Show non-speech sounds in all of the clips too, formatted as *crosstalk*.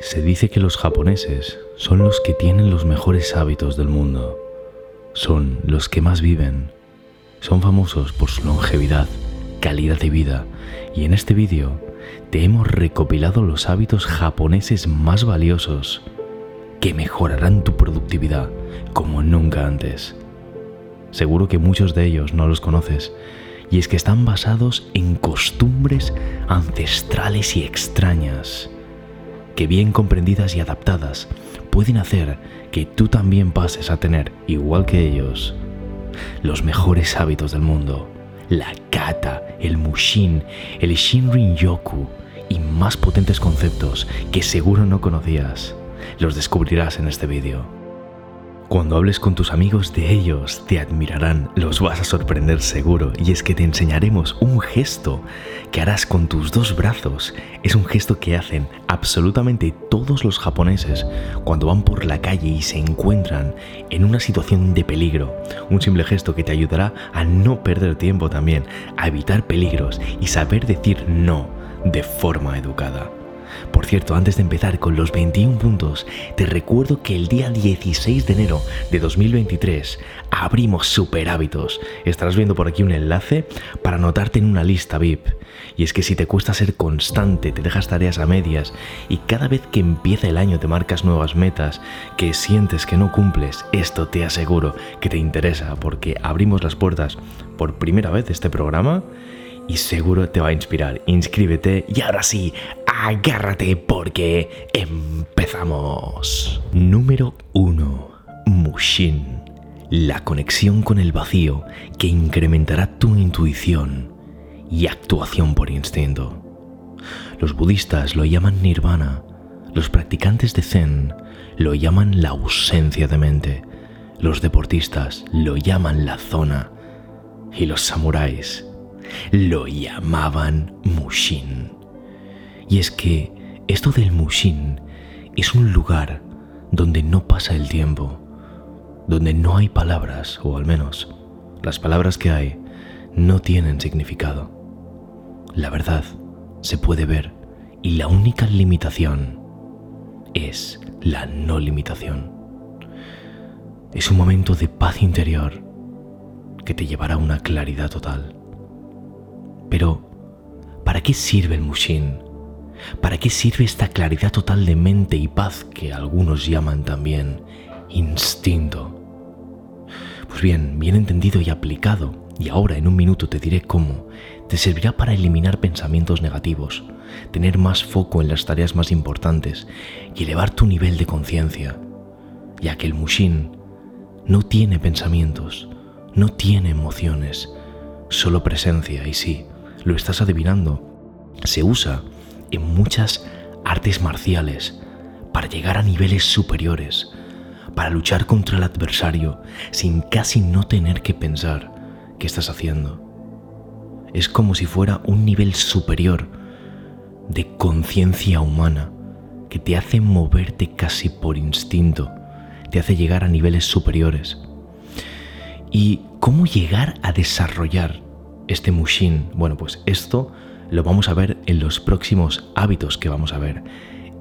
Se dice que los japoneses son los que tienen los mejores hábitos del mundo. Son los que más viven. Son famosos por su longevidad, calidad de vida. Y en este vídeo te hemos recopilado los hábitos japoneses más valiosos que mejorarán tu productividad como nunca antes. Seguro que muchos de ellos no los conoces, y es que están basados en costumbres ancestrales y extrañas que bien comprendidas y adaptadas pueden hacer que tú también pases a tener, igual que ellos, los mejores hábitos del mundo. La kata, el mushin, el shinrin yoku y más potentes conceptos que seguro no conocías. Los descubrirás en este vídeo. Cuando hables con tus amigos de ellos, te admirarán, los vas a sorprender seguro, y es que te enseñaremos un gesto que harás con tus dos brazos. Es un gesto que hacen absolutamente todos los japoneses cuando van por la calle y se encuentran en una situación de peligro. Un simple gesto que te ayudará a no perder tiempo también, a evitar peligros y saber decir no de forma educada. Por cierto, antes de empezar con los 21 puntos, te recuerdo que el día 16 de enero de 2023 abrimos Super Hábitos. Estarás viendo por aquí un enlace para anotarte en una lista VIP. Y es que si te cuesta ser constante, te dejas tareas a medias y cada vez que empieza el año te marcas nuevas metas que sientes que no cumples, esto te aseguro que te interesa porque abrimos las puertas por primera vez de este programa y seguro te va a inspirar. Inscríbete y ahora sí, agárrate porque empezamos. Número 1. Mushin. La conexión con el vacío que incrementará tu intuición y actuación por instinto. Los budistas lo llaman nirvana, los practicantes de zen lo llaman la ausencia de mente, los deportistas lo llaman la zona y los samuráis lo llamaban Mushin. Y es que esto del Mushin es un lugar donde no pasa el tiempo, donde no hay palabras, o al menos las palabras que hay no tienen significado. La verdad se puede ver y la única limitación es la no limitación. Es un momento de paz interior que te llevará a una claridad total. Pero, ¿para qué sirve el Mushin? ¿Para qué sirve esta claridad total de mente y paz que algunos llaman también instinto? Pues bien, bien entendido y aplicado, y ahora en un minuto te diré cómo, te servirá para eliminar pensamientos negativos, tener más foco en las tareas más importantes y elevar tu nivel de conciencia, ya que el Mushin no tiene pensamientos, no tiene emociones, solo presencia y sí, lo estás adivinando. Se usa en muchas artes marciales para llegar a niveles superiores, para luchar contra el adversario sin casi no tener que pensar qué estás haciendo. Es como si fuera un nivel superior de conciencia humana que te hace moverte casi por instinto, te hace llegar a niveles superiores. ¿Y cómo llegar a desarrollar este Mushin, bueno, pues esto lo vamos a ver en los próximos hábitos que vamos a ver.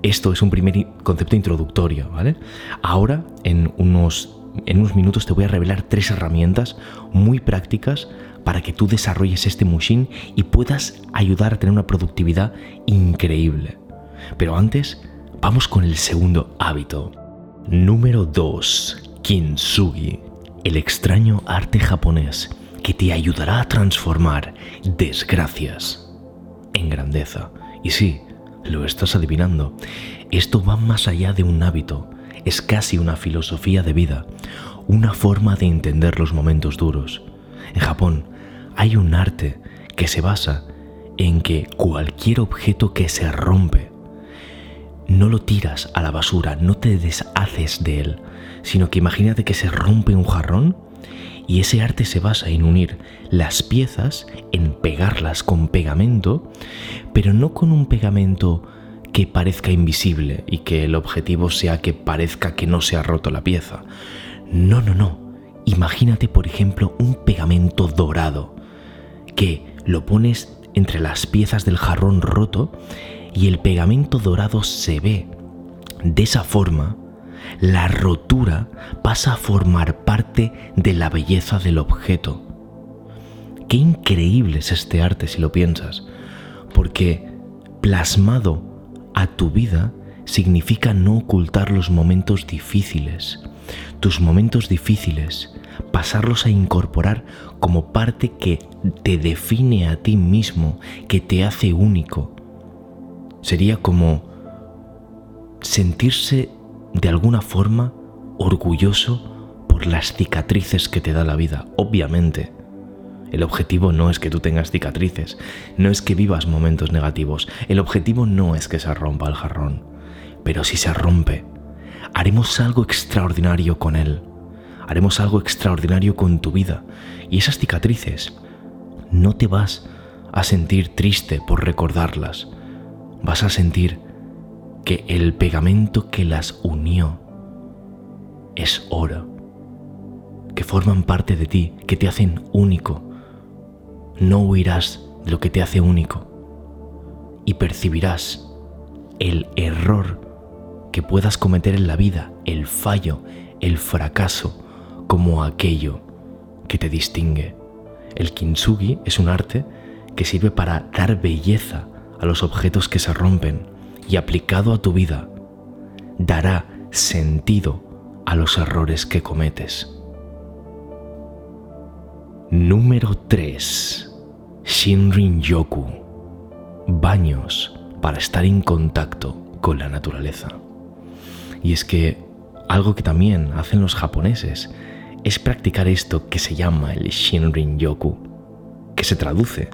Esto es un primer concepto introductorio, ¿vale? Ahora, en unos, en unos minutos, te voy a revelar tres herramientas muy prácticas para que tú desarrolles este Mushin y puedas ayudar a tener una productividad increíble. Pero antes, vamos con el segundo hábito. Número 2. Kintsugi, el extraño arte japonés que te ayudará a transformar desgracias en grandeza. Y sí, lo estás adivinando, esto va más allá de un hábito, es casi una filosofía de vida, una forma de entender los momentos duros. En Japón hay un arte que se basa en que cualquier objeto que se rompe, no lo tiras a la basura, no te deshaces de él, sino que imagínate que se rompe un jarrón y ese arte se basa en unir las piezas, en pegarlas con pegamento, pero no con un pegamento que parezca invisible y que el objetivo sea que parezca que no se ha roto la pieza. No, no, no. Imagínate, por ejemplo, un pegamento dorado, que lo pones entre las piezas del jarrón roto y el pegamento dorado se ve De esa forma, la rotura pasa a formar parte de la belleza del objeto. Qué increíble es este arte si lo piensas, porque plasmado a tu vida significa no ocultar los momentos difíciles. Tus momentos difíciles, pasarlos a incorporar como parte que te define a ti mismo, que te hace único. Sería como sentirse de alguna forma orgulloso por las cicatrices que te da la vida. Obviamente, el objetivo no es que tú tengas cicatrices, no es que vivas momentos negativos, el objetivo no es que se rompa el jarrón, pero si se rompe, haremos algo extraordinario con él, haremos algo extraordinario con tu vida y esas cicatrices no te vas a sentir triste por recordarlas, vas a sentir que el pegamento que las unió es oro, que forman parte de ti, que te hacen único. No huirás de lo que te hace único y percibirás el error que puedas cometer en la vida, el fallo, el fracaso, como aquello que te distingue. El kintsugi es un arte que sirve para dar belleza a los objetos que se rompen y aplicado a tu vida dará sentido a los errores que cometes. Número 3. Shinrin Yoku. Baños para estar en contacto con la naturaleza. Y es que algo que también hacen los japoneses es practicar esto que se llama el Shinrin Yoku, que se traduce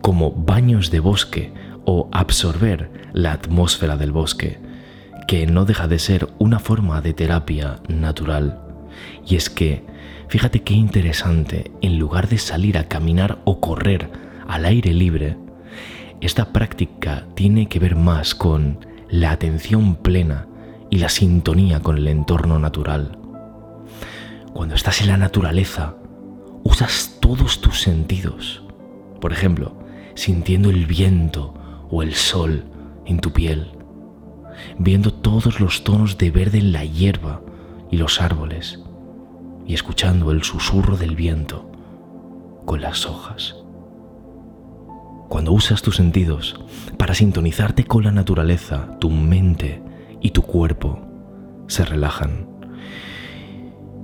como baños de bosque o absorber la atmósfera del bosque, que no deja de ser una forma de terapia natural. Y es que, fíjate qué interesante, en lugar de salir a caminar o correr al aire libre, esta práctica tiene que ver más con la atención plena y la sintonía con el entorno natural. Cuando estás en la naturaleza, usas todos tus sentidos. Por ejemplo, sintiendo el viento o el sol en tu piel, viendo todos los tonos de verde en la hierba y los árboles, y escuchando el susurro del viento con las hojas. Cuando usas tus sentidos para sintonizarte con la naturaleza, tu mente y tu cuerpo se relajan.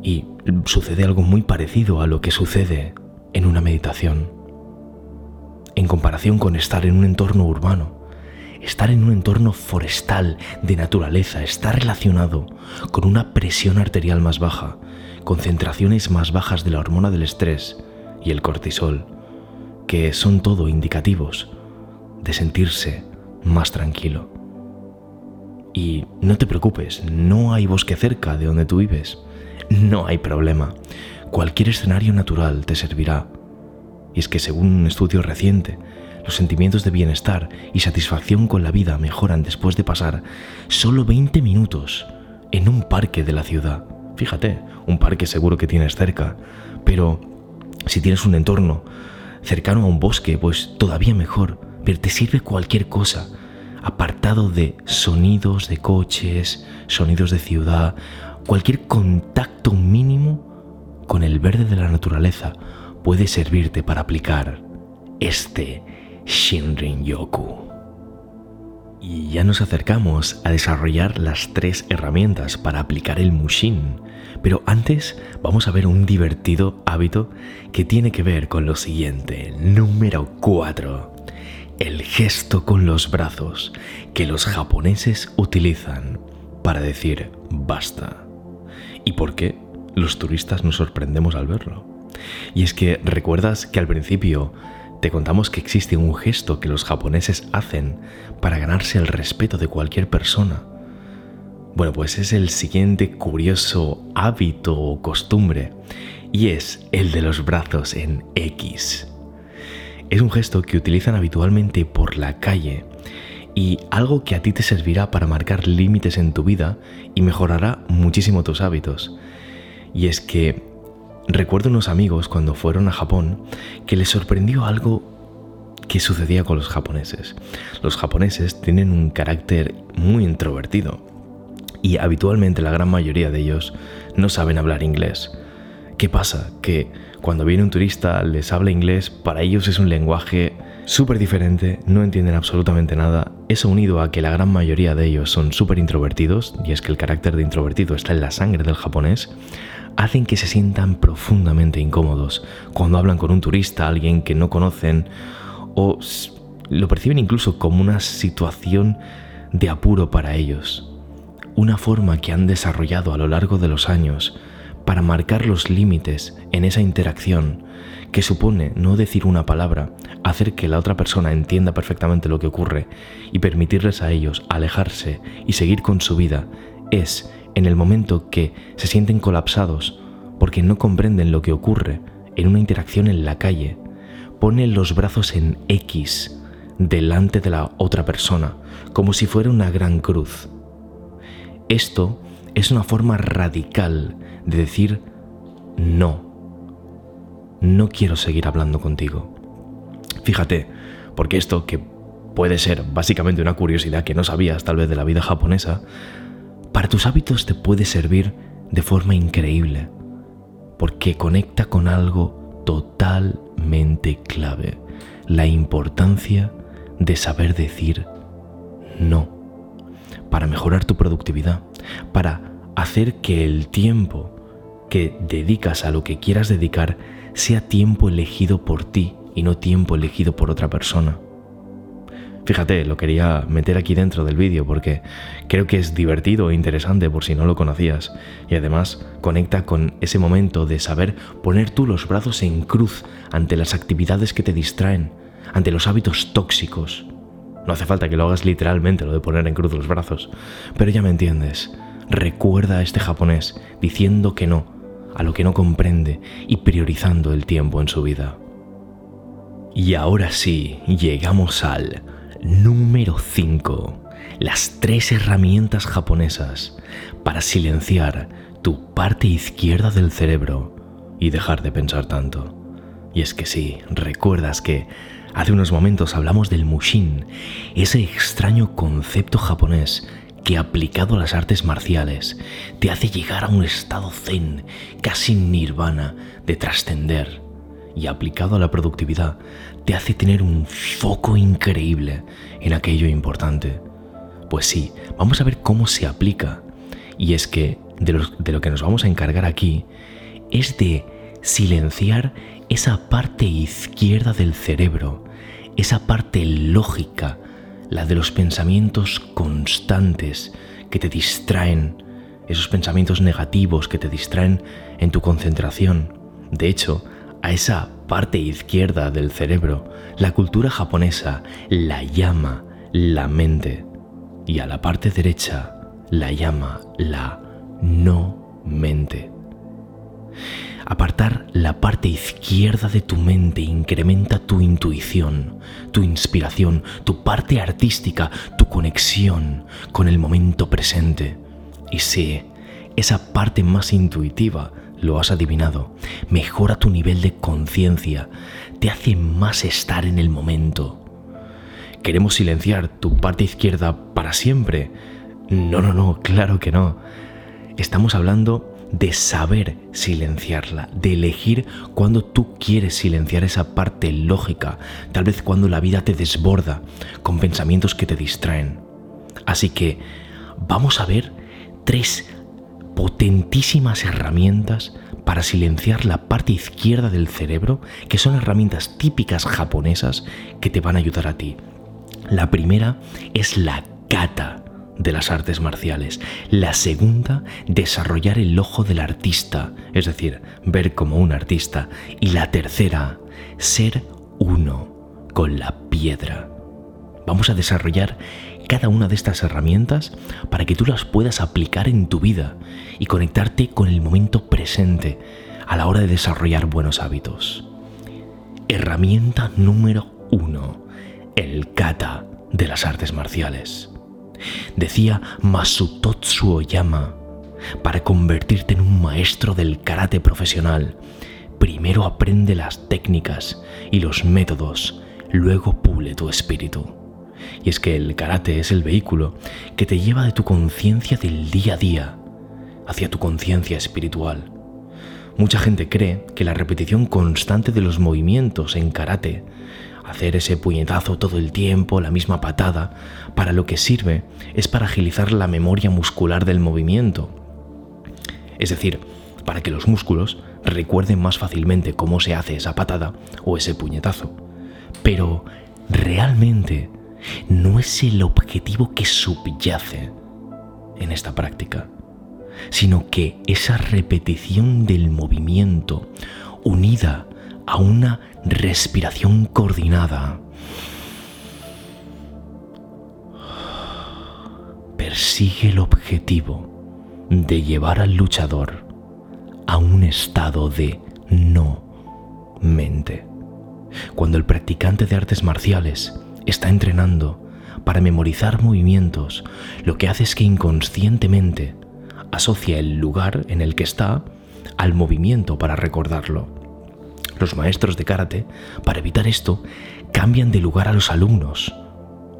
Y sucede algo muy parecido a lo que sucede en una meditación en comparación con estar en un entorno urbano. Estar en un entorno forestal, de naturaleza, está relacionado con una presión arterial más baja, concentraciones más bajas de la hormona del estrés y el cortisol, que son todo indicativos de sentirse más tranquilo. Y no te preocupes, no hay bosque cerca de donde tú vives. No hay problema. Cualquier escenario natural te servirá y es que según un estudio reciente, los sentimientos de bienestar y satisfacción con la vida mejoran después de pasar solo 20 minutos en un parque de la ciudad. Fíjate, un parque seguro que tienes cerca, pero si tienes un entorno cercano a un bosque, pues todavía mejor, pero te sirve cualquier cosa, apartado de sonidos de coches, sonidos de ciudad, cualquier contacto mínimo con el verde de la naturaleza puede servirte para aplicar este Shinrin Yoku. Y ya nos acercamos a desarrollar las tres herramientas para aplicar el Mushin, pero antes vamos a ver un divertido hábito que tiene que ver con lo siguiente. Número 4. El gesto con los brazos que los japoneses utilizan para decir basta. ¿Y por qué los turistas nos sorprendemos al verlo? Y es que recuerdas que al principio te contamos que existe un gesto que los japoneses hacen para ganarse el respeto de cualquier persona. Bueno, pues es el siguiente curioso hábito o costumbre, y es el de los brazos en X. Es un gesto que utilizan habitualmente por la calle y algo que a ti te servirá para marcar límites en tu vida y mejorará muchísimo tus hábitos. Y es que Recuerdo unos amigos cuando fueron a Japón que les sorprendió algo que sucedía con los japoneses. Los japoneses tienen un carácter muy introvertido y habitualmente la gran mayoría de ellos no saben hablar inglés. ¿Qué pasa? Que cuando viene un turista les habla inglés, para ellos es un lenguaje súper diferente, no entienden absolutamente nada. Eso unido a que la gran mayoría de ellos son súper introvertidos, y es que el carácter de introvertido está en la sangre del japonés, hacen que se sientan profundamente incómodos cuando hablan con un turista, alguien que no conocen, o lo perciben incluso como una situación de apuro para ellos. Una forma que han desarrollado a lo largo de los años para marcar los límites en esa interacción que supone no decir una palabra, hacer que la otra persona entienda perfectamente lo que ocurre y permitirles a ellos alejarse y seguir con su vida, es en el momento que se sienten colapsados porque no comprenden lo que ocurre en una interacción en la calle, ponen los brazos en X delante de la otra persona, como si fuera una gran cruz. Esto es una forma radical de decir no. No quiero seguir hablando contigo. Fíjate, porque esto que puede ser básicamente una curiosidad que no sabías tal vez de la vida japonesa, para tus hábitos te puede servir de forma increíble, porque conecta con algo totalmente clave, la importancia de saber decir no, para mejorar tu productividad, para hacer que el tiempo que dedicas a lo que quieras dedicar sea tiempo elegido por ti y no tiempo elegido por otra persona. Fíjate, lo quería meter aquí dentro del vídeo porque creo que es divertido e interesante por si no lo conocías y además conecta con ese momento de saber poner tú los brazos en cruz ante las actividades que te distraen, ante los hábitos tóxicos. No hace falta que lo hagas literalmente lo de poner en cruz los brazos, pero ya me entiendes. Recuerda a este japonés diciendo que no a lo que no comprende y priorizando el tiempo en su vida. Y ahora sí, llegamos al número 5. Las tres herramientas japonesas para silenciar tu parte izquierda del cerebro y dejar de pensar tanto. Y es que sí, recuerdas que hace unos momentos hablamos del mushin, ese extraño concepto japonés que aplicado a las artes marciales te hace llegar a un estado zen, casi nirvana, de trascender. Y aplicado a la productividad te hace tener un foco increíble en aquello importante. Pues sí, vamos a ver cómo se aplica. Y es que de, de lo que nos vamos a encargar aquí es de silenciar esa parte izquierda del cerebro, esa parte lógica, la de los pensamientos constantes que te distraen, esos pensamientos negativos que te distraen en tu concentración. De hecho, a esa parte izquierda del cerebro, la cultura japonesa la llama la mente y a la parte derecha la llama la no mente. Apartar la parte izquierda de tu mente incrementa tu intuición, tu inspiración, tu parte artística, tu conexión con el momento presente. Y sí, esa parte más intuitiva, lo has adivinado, mejora tu nivel de conciencia, te hace más estar en el momento. ¿Queremos silenciar tu parte izquierda para siempre? No, no, no, claro que no. Estamos hablando de saber silenciarla, de elegir cuando tú quieres silenciar esa parte lógica, tal vez cuando la vida te desborda con pensamientos que te distraen. Así que vamos a ver tres potentísimas herramientas para silenciar la parte izquierda del cerebro, que son herramientas típicas japonesas que te van a ayudar a ti. La primera es la kata de las artes marciales. La segunda, desarrollar el ojo del artista, es decir, ver como un artista. Y la tercera, ser uno con la piedra. Vamos a desarrollar cada una de estas herramientas para que tú las puedas aplicar en tu vida y conectarte con el momento presente a la hora de desarrollar buenos hábitos. Herramienta número uno, el kata de las artes marciales. Decía Masutotsu Oyama, para convertirte en un maestro del karate profesional, primero aprende las técnicas y los métodos, luego pule tu espíritu. Y es que el karate es el vehículo que te lleva de tu conciencia del día a día hacia tu conciencia espiritual. Mucha gente cree que la repetición constante de los movimientos en karate, hacer ese puñetazo todo el tiempo, la misma patada, para lo que sirve es para agilizar la memoria muscular del movimiento. Es decir, para que los músculos recuerden más fácilmente cómo se hace esa patada o ese puñetazo. Pero realmente no es el objetivo que subyace en esta práctica, sino que esa repetición del movimiento unida a una respiración coordinada persigue el objetivo de llevar al luchador a un estado de no mente. Cuando el practicante de artes marciales está entrenando para memorizar movimientos, lo que hace es que inconscientemente asocia el lugar en el que está al movimiento para recordarlo. Los maestros de karate, para evitar esto, cambian de lugar a los alumnos.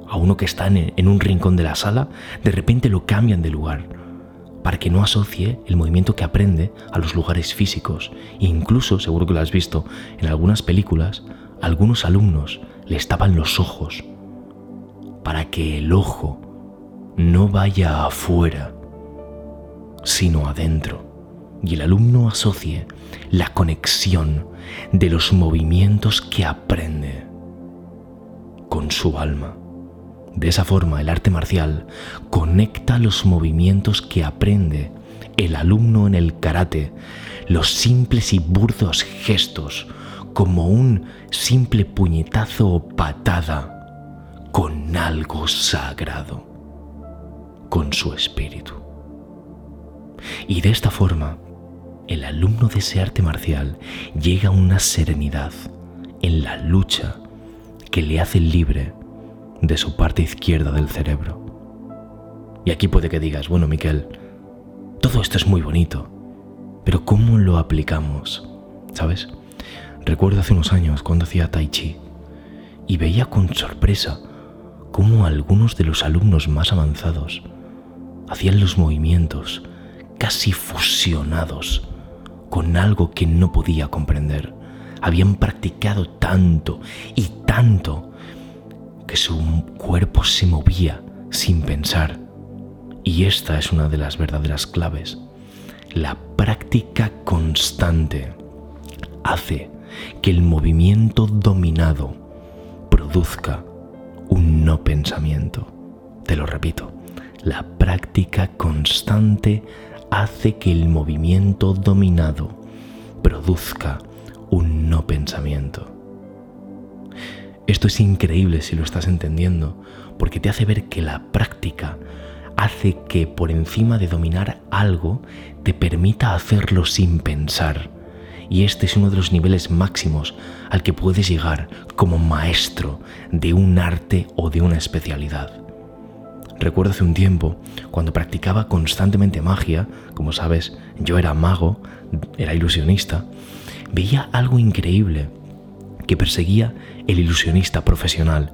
A uno que está en un rincón de la sala, de repente lo cambian de lugar, para que no asocie el movimiento que aprende a los lugares físicos. incluso, seguro que lo has visto en algunas películas, algunos alumnos le estaban los ojos para que el ojo no vaya afuera, sino adentro, y el alumno asocie la conexión de los movimientos que aprende con su alma. De esa forma, el arte marcial conecta los movimientos que aprende el alumno en el karate, los simples y burdos gestos, como un simple puñetazo o patada con algo sagrado, con su espíritu. Y de esta forma, el alumno de ese arte marcial llega a una serenidad en la lucha que le hace libre de su parte izquierda del cerebro. Y aquí puede que digas, bueno, Miquel, todo esto es muy bonito, pero ¿cómo lo aplicamos? ¿Sabes? Recuerdo hace unos años cuando hacía tai chi y veía con sorpresa cómo algunos de los alumnos más avanzados hacían los movimientos casi fusionados con algo que no podía comprender. Habían practicado tanto y tanto que su cuerpo se movía sin pensar. Y esta es una de las verdaderas claves. La práctica constante hace que el movimiento dominado produzca un no pensamiento. Te lo repito, la práctica constante hace que el movimiento dominado produzca un no pensamiento. Esto es increíble si lo estás entendiendo, porque te hace ver que la práctica hace que por encima de dominar algo te permita hacerlo sin pensar y este es uno de los niveles máximos al que puedes llegar como maestro de un arte o de una especialidad. Recuerdo hace un tiempo, cuando practicaba constantemente magia, como sabes, yo era mago, era ilusionista, veía algo increíble que perseguía el ilusionista profesional.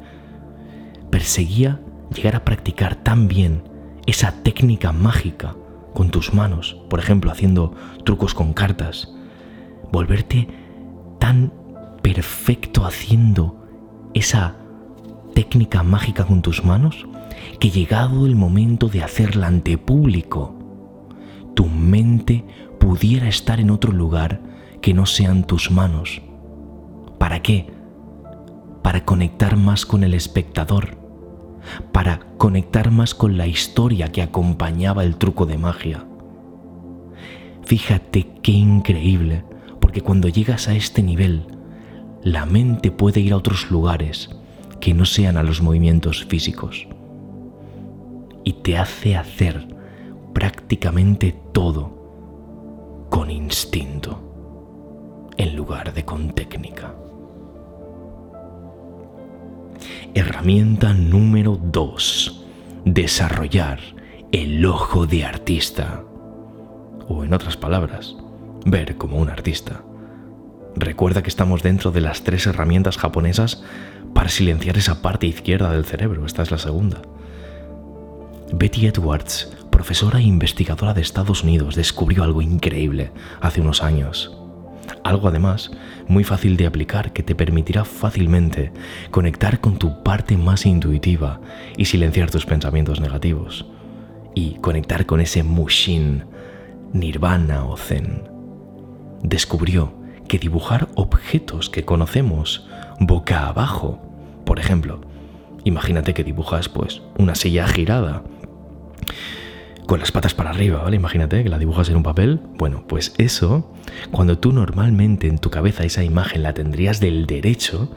Perseguía llegar a practicar tan bien esa técnica mágica con tus manos, por ejemplo, haciendo trucos con cartas, volverte tan perfecto haciendo esa técnica mágica con tus manos que llegado el momento de hacerla ante público, tu mente pudiera estar en otro lugar que no sean tus manos. ¿Para qué? Para conectar más con el espectador, para conectar más con la historia que acompañaba el truco de magia. Fíjate qué increíble porque cuando llegas a este nivel, la mente puede ir a otros lugares que no sean a los movimientos físicos. Y te hace hacer prácticamente todo con instinto en lugar de con técnica. Herramienta número 2. Desarrollar el ojo de artista. O en otras palabras, ver como un artista. Recuerda que estamos dentro de las tres herramientas japonesas para silenciar esa parte izquierda del cerebro. Esta es la segunda. Betty Edwards, profesora e investigadora de Estados Unidos, descubrió algo increíble hace unos años. Algo además muy fácil de aplicar que te permitirá fácilmente conectar con tu parte más intuitiva y silenciar tus pensamientos negativos. Y conectar con ese mushin, nirvana o zen. Descubrió que dibujar objetos que conocemos boca abajo, por ejemplo, imagínate que dibujas pues una silla girada con las patas para arriba, ¿vale? Imagínate que la dibujas en un papel. Bueno, pues eso, cuando tú normalmente en tu cabeza esa imagen la tendrías del derecho,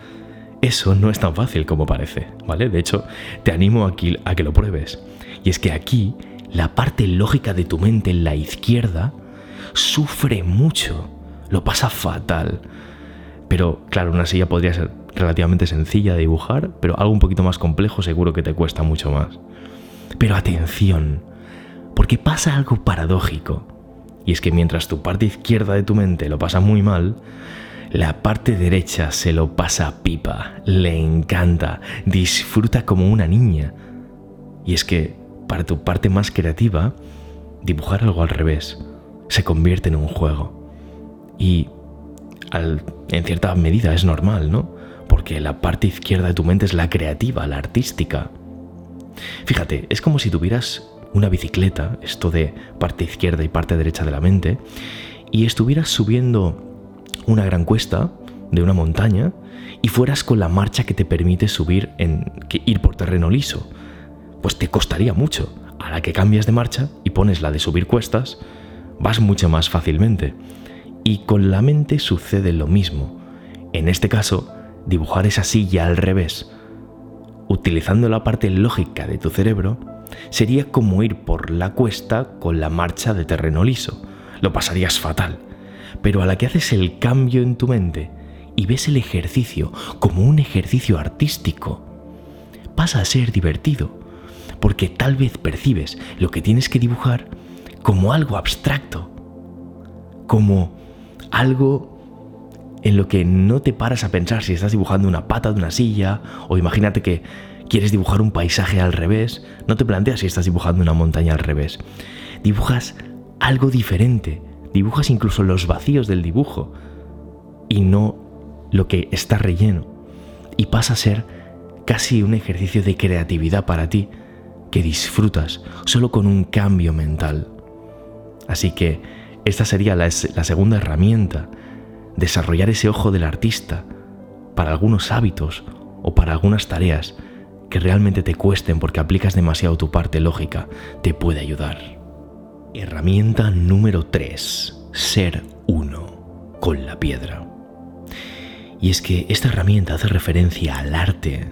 eso no es tan fácil como parece, ¿vale? De hecho, te animo aquí a que lo pruebes. Y es que aquí, la parte lógica de tu mente en la izquierda sufre mucho, lo pasa fatal. Pero claro, una silla podría ser relativamente sencilla de dibujar, pero algo un poquito más complejo seguro que te cuesta mucho más. Pero atención, porque pasa algo paradójico. Y es que mientras tu parte izquierda de tu mente lo pasa muy mal, la parte derecha se lo pasa pipa, le encanta, disfruta como una niña. Y es que para tu parte más creativa, dibujar algo al revés se convierte en un juego. Y en cierta medida es normal, ¿no? Porque la parte izquierda de tu mente es la creativa, la artística. Fíjate, es como si tuvieras una bicicleta, esto de parte izquierda y parte derecha de la mente, y estuvieras subiendo una gran cuesta de una montaña y fueras con la marcha que te permite subir en ir por terreno liso, pues te costaría mucho. A la que cambias de marcha y pones la de subir cuestas, vas mucho más fácilmente. Y con la mente sucede lo mismo. En este caso, dibujar esa silla al revés, utilizando la parte lógica de tu cerebro, sería como ir por la cuesta con la marcha de terreno liso. Lo pasarías fatal. Pero a la que haces el cambio en tu mente y ves el ejercicio como un ejercicio artístico, pasa a ser divertido, porque tal vez percibes lo que tienes que dibujar como algo abstracto, como algo en lo que no te paras a pensar si estás dibujando una pata de una silla o imagínate que quieres dibujar un paisaje al revés, no te planteas si estás dibujando una montaña al revés. Dibujas algo diferente, dibujas incluso los vacíos del dibujo y no lo que está relleno. Y pasa a ser casi un ejercicio de creatividad para ti que disfrutas solo con un cambio mental. Así que esta sería la, la segunda herramienta, desarrollar ese ojo del artista para algunos hábitos o para algunas tareas que realmente te cuesten porque aplicas demasiado tu parte lógica, te puede ayudar. Herramienta número 3. Ser uno con la piedra. Y es que esta herramienta hace referencia al arte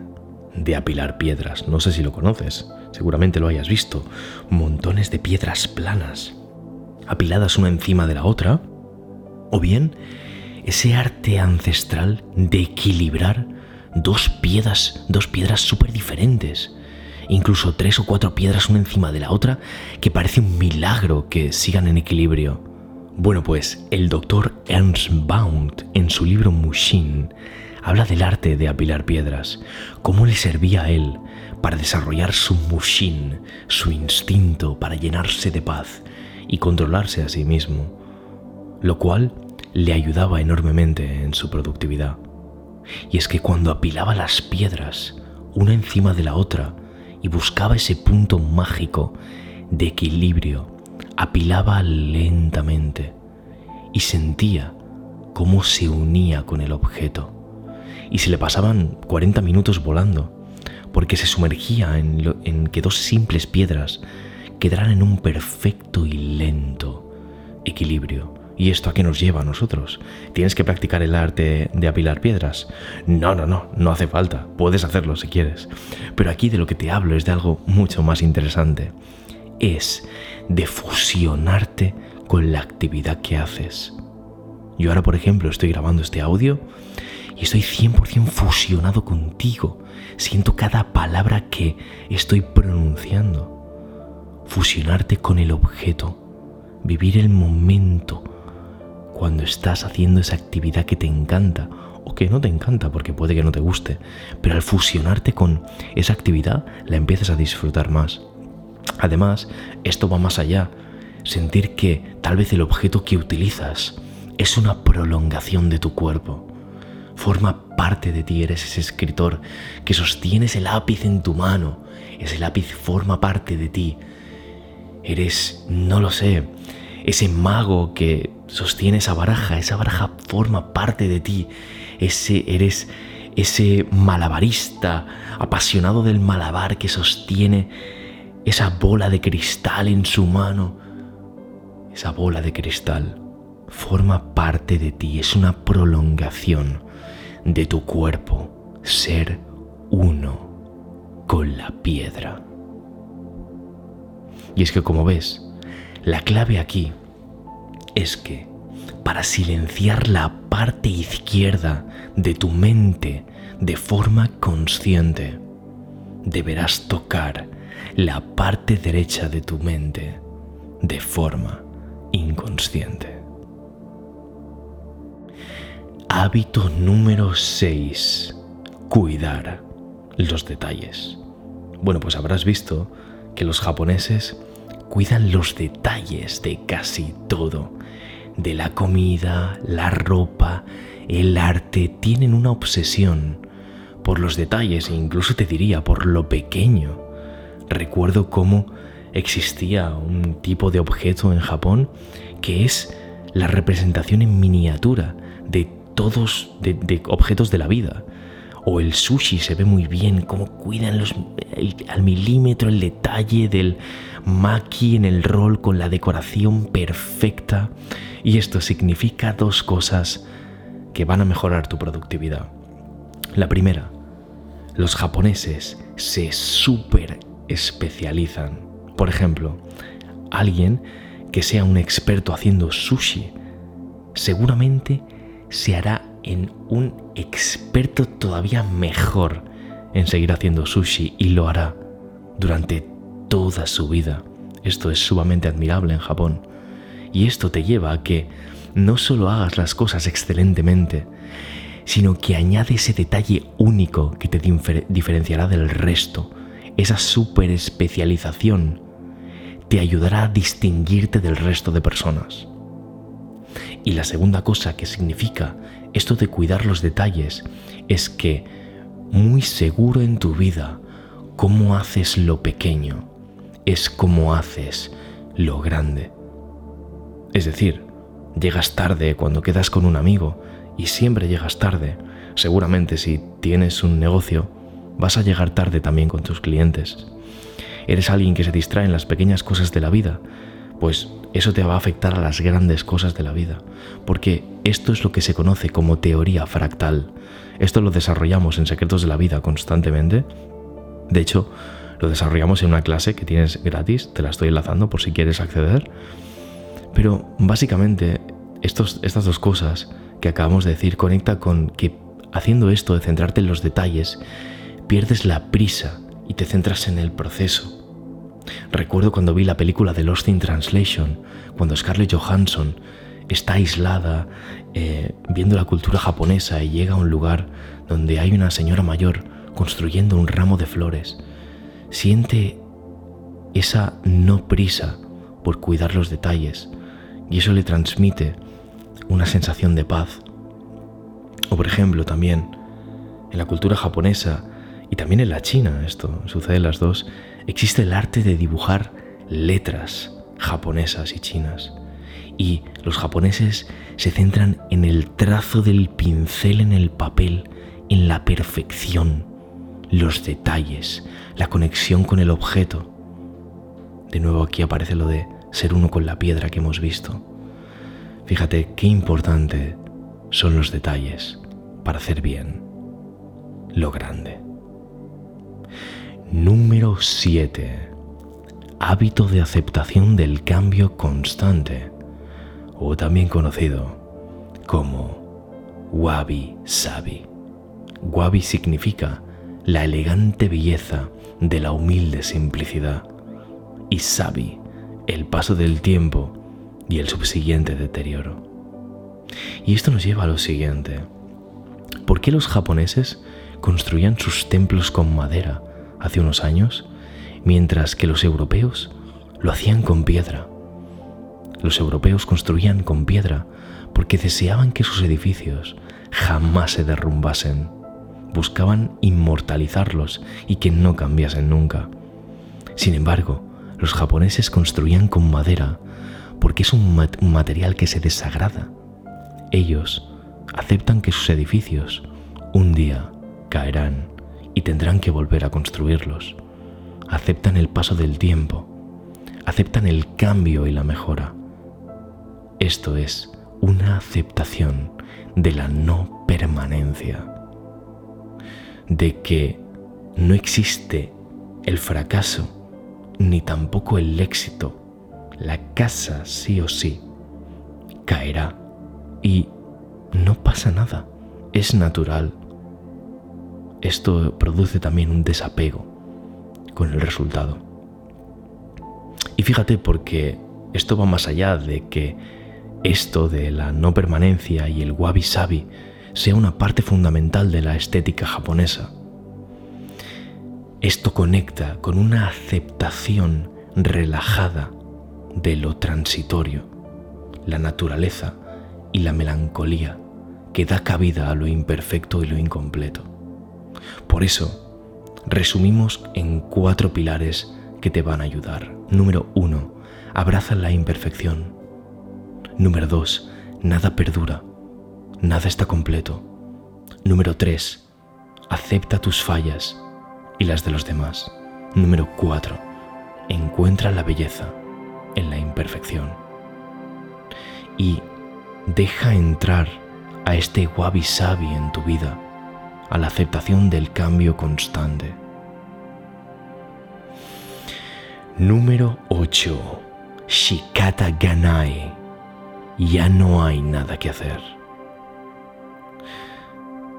de apilar piedras. No sé si lo conoces, seguramente lo hayas visto. Montones de piedras planas, apiladas una encima de la otra. O bien, ese arte ancestral de equilibrar dos piedras, dos piedras súper diferentes. Incluso tres o cuatro piedras una encima de la otra que parece un milagro que sigan en equilibrio. Bueno, pues el doctor Ernst Baund, en su libro Mushin, habla del arte de apilar piedras, cómo le servía a él para desarrollar su Mushin, su instinto para llenarse de paz y controlarse a sí mismo, lo cual le ayudaba enormemente en su productividad. Y es que cuando apilaba las piedras una encima de la otra y buscaba ese punto mágico de equilibrio, apilaba lentamente y sentía cómo se unía con el objeto. Y se le pasaban 40 minutos volando, porque se sumergía en, en que dos simples piedras quedaran en un perfecto y lento equilibrio ¿Y esto a qué nos lleva a nosotros? ¿Tienes que practicar el arte de apilar piedras? No, no, no, no hace falta. Puedes hacerlo si quieres. Pero aquí de lo que te hablo es de algo mucho más interesante. Es de fusionarte con la actividad que haces. Yo ahora, por ejemplo, estoy grabando este audio y estoy 100% fusionado contigo. Siento cada palabra que estoy pronunciando. Fusionarte con el objeto. Vivir el momento cuando estás haciendo esa actividad que te encanta o que no te encanta porque puede que no te guste, pero al fusionarte con esa actividad la empiezas a disfrutar más. Además, esto va más allá, sentir que tal vez el objeto que utilizas es una prolongación de tu cuerpo. Forma parte de ti, eres ese escritor que sostienes el lápiz en tu mano. Ese lápiz forma parte de ti. Eres, no lo sé, ese mago que sostiene esa baraja, esa baraja forma parte de ti. Ese eres ese malabarista apasionado del malabar que sostiene esa bola de cristal en su mano. Esa bola de cristal forma parte de ti, es una prolongación de tu cuerpo, ser uno con la piedra. Y es que como ves, la clave aquí es que para silenciar la parte izquierda de tu mente de forma consciente, deberás tocar la parte derecha de tu mente de forma inconsciente. Hábito número 6. Cuidar los detalles. Bueno, pues habrás visto que los japoneses cuidan los detalles de casi todo. De la comida, la ropa, el arte, tienen una obsesión por los detalles e incluso te diría por lo pequeño. Recuerdo cómo existía un tipo de objeto en Japón que es la representación en miniatura de todos, de, objetos de la vida. O el sushi se ve muy bien, cómo cuidan los, al milímetro el detalle del maki en el rol con la decoración perfecta. Y esto significa dos cosas que van a mejorar tu productividad. La primera, los japoneses se súper especializan. Por ejemplo, alguien que sea un experto haciendo sushi seguramente se hará en un experto todavía mejor en seguir haciendo sushi y lo hará durante toda su vida. Esto es sumamente admirable en Japón. Y esto te lleva a que no solo hagas las cosas excelentemente, sino que añade ese detalle único que te diferenciará del resto. Esa super especialización te ayudará a distinguirte del resto de personas. Y la segunda cosa que significa esto de cuidar los detalles es que muy seguro en tu vida cómo haces lo pequeño es como haces lo grande. Es decir, llegas tarde cuando quedas con un amigo y siempre llegas tarde. Seguramente si tienes un negocio, vas a llegar tarde también con tus clientes. Eres alguien que se distrae en las pequeñas cosas de la vida, pues eso te va a afectar a las grandes cosas de la vida, porque esto es lo que se conoce como teoría fractal. Esto lo desarrollamos en Secretos de la Vida constantemente. De hecho, lo desarrollamos en una clase que tienes gratis, te la estoy enlazando por si quieres acceder. Pero básicamente estos, estas dos cosas que acabamos de decir conecta con que haciendo esto de centrarte en los detalles, pierdes la prisa y te centras en el proceso. Recuerdo cuando vi la película de Lost in Translation, cuando Scarlett Johansson está aislada eh, viendo la cultura japonesa y llega a un lugar donde hay una señora mayor construyendo un ramo de flores siente esa no prisa por cuidar los detalles y eso le transmite una sensación de paz. O por ejemplo también en la cultura japonesa y también en la china, esto sucede en las dos, existe el arte de dibujar letras japonesas y chinas. Y los japoneses se centran en el trazo del pincel en el papel, en la perfección, los detalles, la conexión con el objeto. De nuevo aquí aparece lo de ser uno con la piedra que hemos visto. Fíjate qué importante son los detalles para hacer bien lo grande. Número 7. Hábito de aceptación del cambio constante, o también conocido como Wabi Sabi. Wabi significa la elegante belleza de la humilde simplicidad y sabi el paso del tiempo y el subsiguiente deterioro. Y esto nos lleva a lo siguiente. ¿Por qué los japoneses construían sus templos con madera hace unos años, mientras que los europeos lo hacían con piedra? Los europeos construían con piedra porque deseaban que sus edificios jamás se derrumbasen. Buscaban inmortalizarlos y que no cambiasen nunca. Sin embargo, los japoneses construían con madera porque es un, material que se desagrada. Ellos aceptan que sus edificios un día caerán y tendrán que volver a construirlos. Aceptan el paso del tiempo, aceptan el cambio y la mejora. Esto es una aceptación de la no permanencia, de que no existe el fracaso ni tampoco el éxito. La casa sí o sí caerá y no pasa nada, es natural. Esto produce también un desapego con el resultado. Y fíjate porque esto va más allá de que esto de la no permanencia y el wabi sabi sea una parte fundamental de la estética japonesa. Esto conecta con una aceptación relajada de lo transitorio, la naturaleza y la melancolía que da cabida a lo imperfecto y lo incompleto. Por eso, resumimos en cuatro pilares que te van a ayudar. Número uno, abraza la imperfección. Número dos, nada perdura, nada está completo. Número tres, acepta tus fallas y las de los demás. Número 4. Encuentra la belleza en la imperfección. Y deja entrar a este wabi sabi en tu vida, a la aceptación del cambio constante. Número 8. Shikata Ganai. Ya no hay nada que hacer.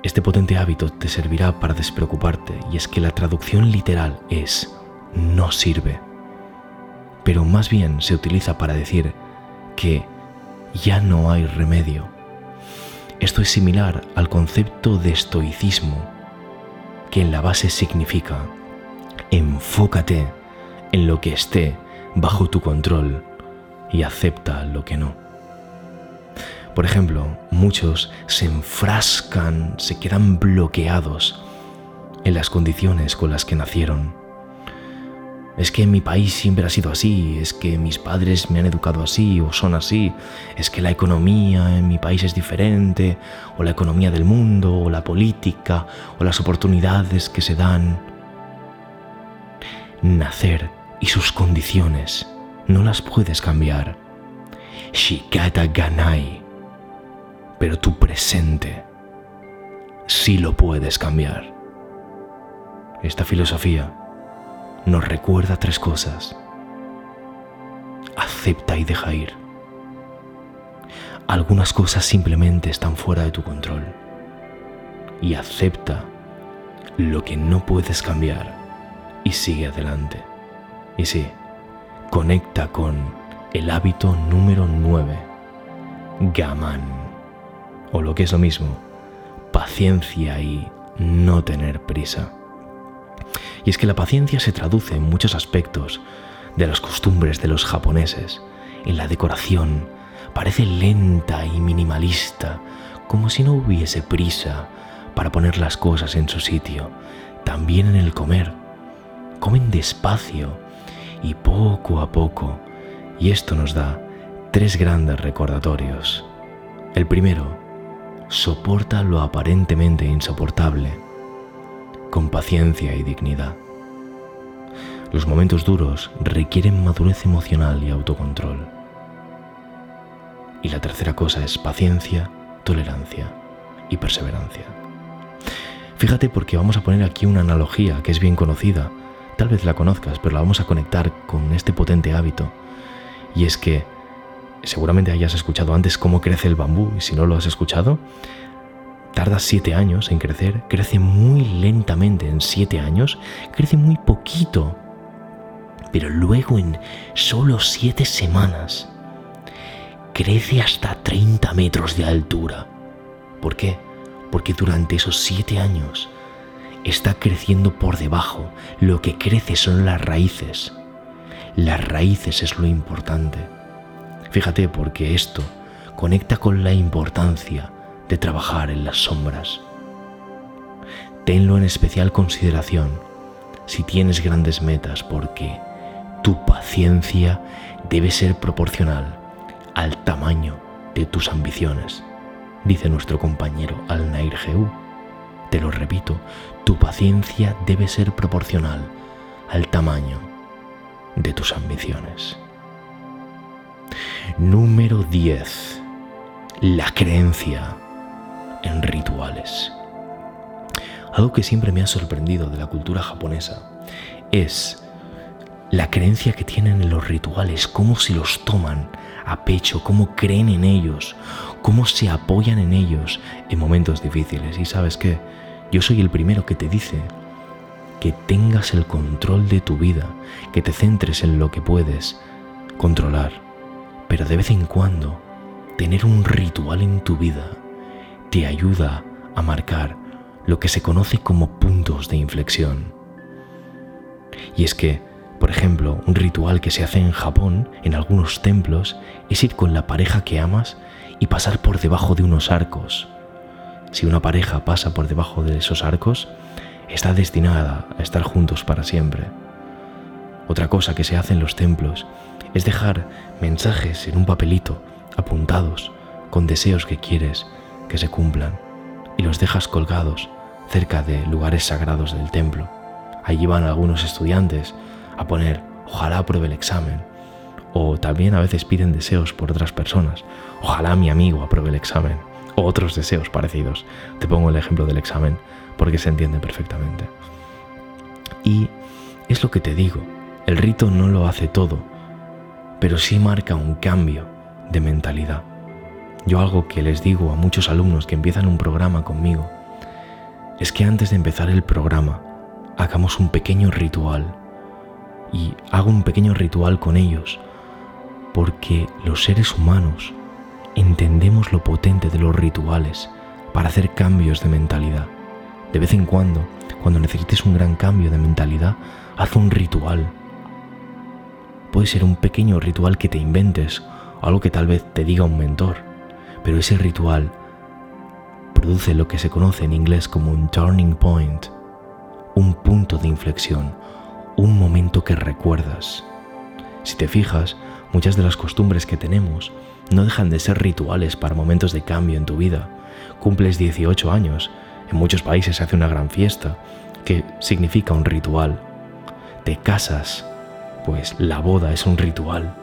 Este potente hábito te servirá para despreocuparte y es que la traducción literal es no sirve, pero más bien se utiliza para decir que ya no hay remedio. Esto es similar al concepto de estoicismo, que en la base significa enfócate en lo que esté bajo tu control y acepta lo que no. Por ejemplo, muchos se enfrascan, se quedan bloqueados en las condiciones con las que nacieron. Es que mi país siempre ha sido así, es que mis padres me han educado así o son así, es que la economía en mi país es diferente, o la economía del mundo, o la política, o las oportunidades que se dan. Nacer y sus condiciones no las puedes cambiar. Shikata Ganai pero tu presente sí lo puedes cambiar. Esta filosofía nos recuerda tres cosas. Acepta y deja ir. Algunas cosas simplemente están fuera de tu control. Y acepta lo que no puedes cambiar y sigue adelante. Y sí, conecta con el hábito número 9, Gaman o lo que es lo mismo, paciencia y no tener prisa. Y es que la paciencia se traduce en muchos aspectos de las costumbres de los japoneses. En la decoración parece lenta y minimalista, como si no hubiese prisa para poner las cosas en su sitio. También en el comer. Comen despacio y poco a poco. Y esto nos da tres grandes recordatorios. El primero, soporta lo aparentemente insoportable, con paciencia y dignidad. Los momentos duros requieren madurez emocional y autocontrol. Y la tercera cosa es paciencia, tolerancia y perseverancia. Fíjate porque vamos a poner aquí una analogía que es bien conocida, tal vez la conozcas, pero la vamos a conectar con este potente hábito. Y es que seguramente hayas escuchado antes cómo crece el bambú y si no lo has escuchado, tarda siete años en crecer, crece muy lentamente en siete años, crece muy poquito, pero luego en solo siete semanas crece hasta 30 metros de altura. ¿Por qué? porque durante esos siete años está creciendo por debajo. Lo que crece son las raíces. Las raíces es lo importante. Fíjate porque esto conecta con la importancia de trabajar en las sombras. Tenlo en especial consideración si tienes grandes metas porque tu paciencia debe ser proporcional al tamaño de tus ambiciones, dice nuestro compañero Al-Nair Jehu. Te lo repito, tu paciencia debe ser proporcional al tamaño de tus ambiciones. Número 10. La creencia en rituales. Algo que siempre me ha sorprendido de la cultura japonesa es la creencia que tienen en los rituales, cómo se los toman a pecho, cómo creen en ellos, cómo se apoyan en ellos en momentos difíciles. Y sabes qué, yo soy el primero que te dice que tengas el control de tu vida, que te centres en lo que puedes controlar. Pero de vez en cuando, tener un ritual en tu vida te ayuda a marcar lo que se conoce como puntos de inflexión. Y es que, por ejemplo, un ritual que se hace en Japón, en algunos templos, es ir con la pareja que amas y pasar por debajo de unos arcos. Si una pareja pasa por debajo de esos arcos, está destinada a estar juntos para siempre. Otra cosa que se hace en los templos es dejar mensajes en un papelito apuntados con deseos que quieres que se cumplan y los dejas colgados cerca de lugares sagrados del templo. Allí van algunos estudiantes a poner ojalá apruebe el examen o también a veces piden deseos por otras personas. Ojalá mi amigo apruebe el examen o otros deseos parecidos. Te pongo el ejemplo del examen porque se entiende perfectamente. Y es lo que te digo, el rito no lo hace todo, pero sí marca un cambio de mentalidad. Yo algo que les digo a muchos alumnos que empiezan un programa conmigo es que antes de empezar el programa hagamos un pequeño ritual y hago un pequeño ritual con ellos porque los seres humanos entendemos lo potente de los rituales para hacer cambios de mentalidad. De vez en cuando, cuando necesites un gran cambio de mentalidad, haz un ritual. Puede ser un pequeño ritual que te inventes, algo que tal vez te diga un mentor pero ese ritual produce lo que se conoce en inglés como un turning point, un punto de inflexión, un momento que recuerdas. Si te fijas, muchas de las costumbres que tenemos no dejan de ser rituales para momentos de cambio en tu vida. Cumples 18 años, en muchos países se hace una gran fiesta, que significa un ritual. Te casas, pues la boda es un ritual.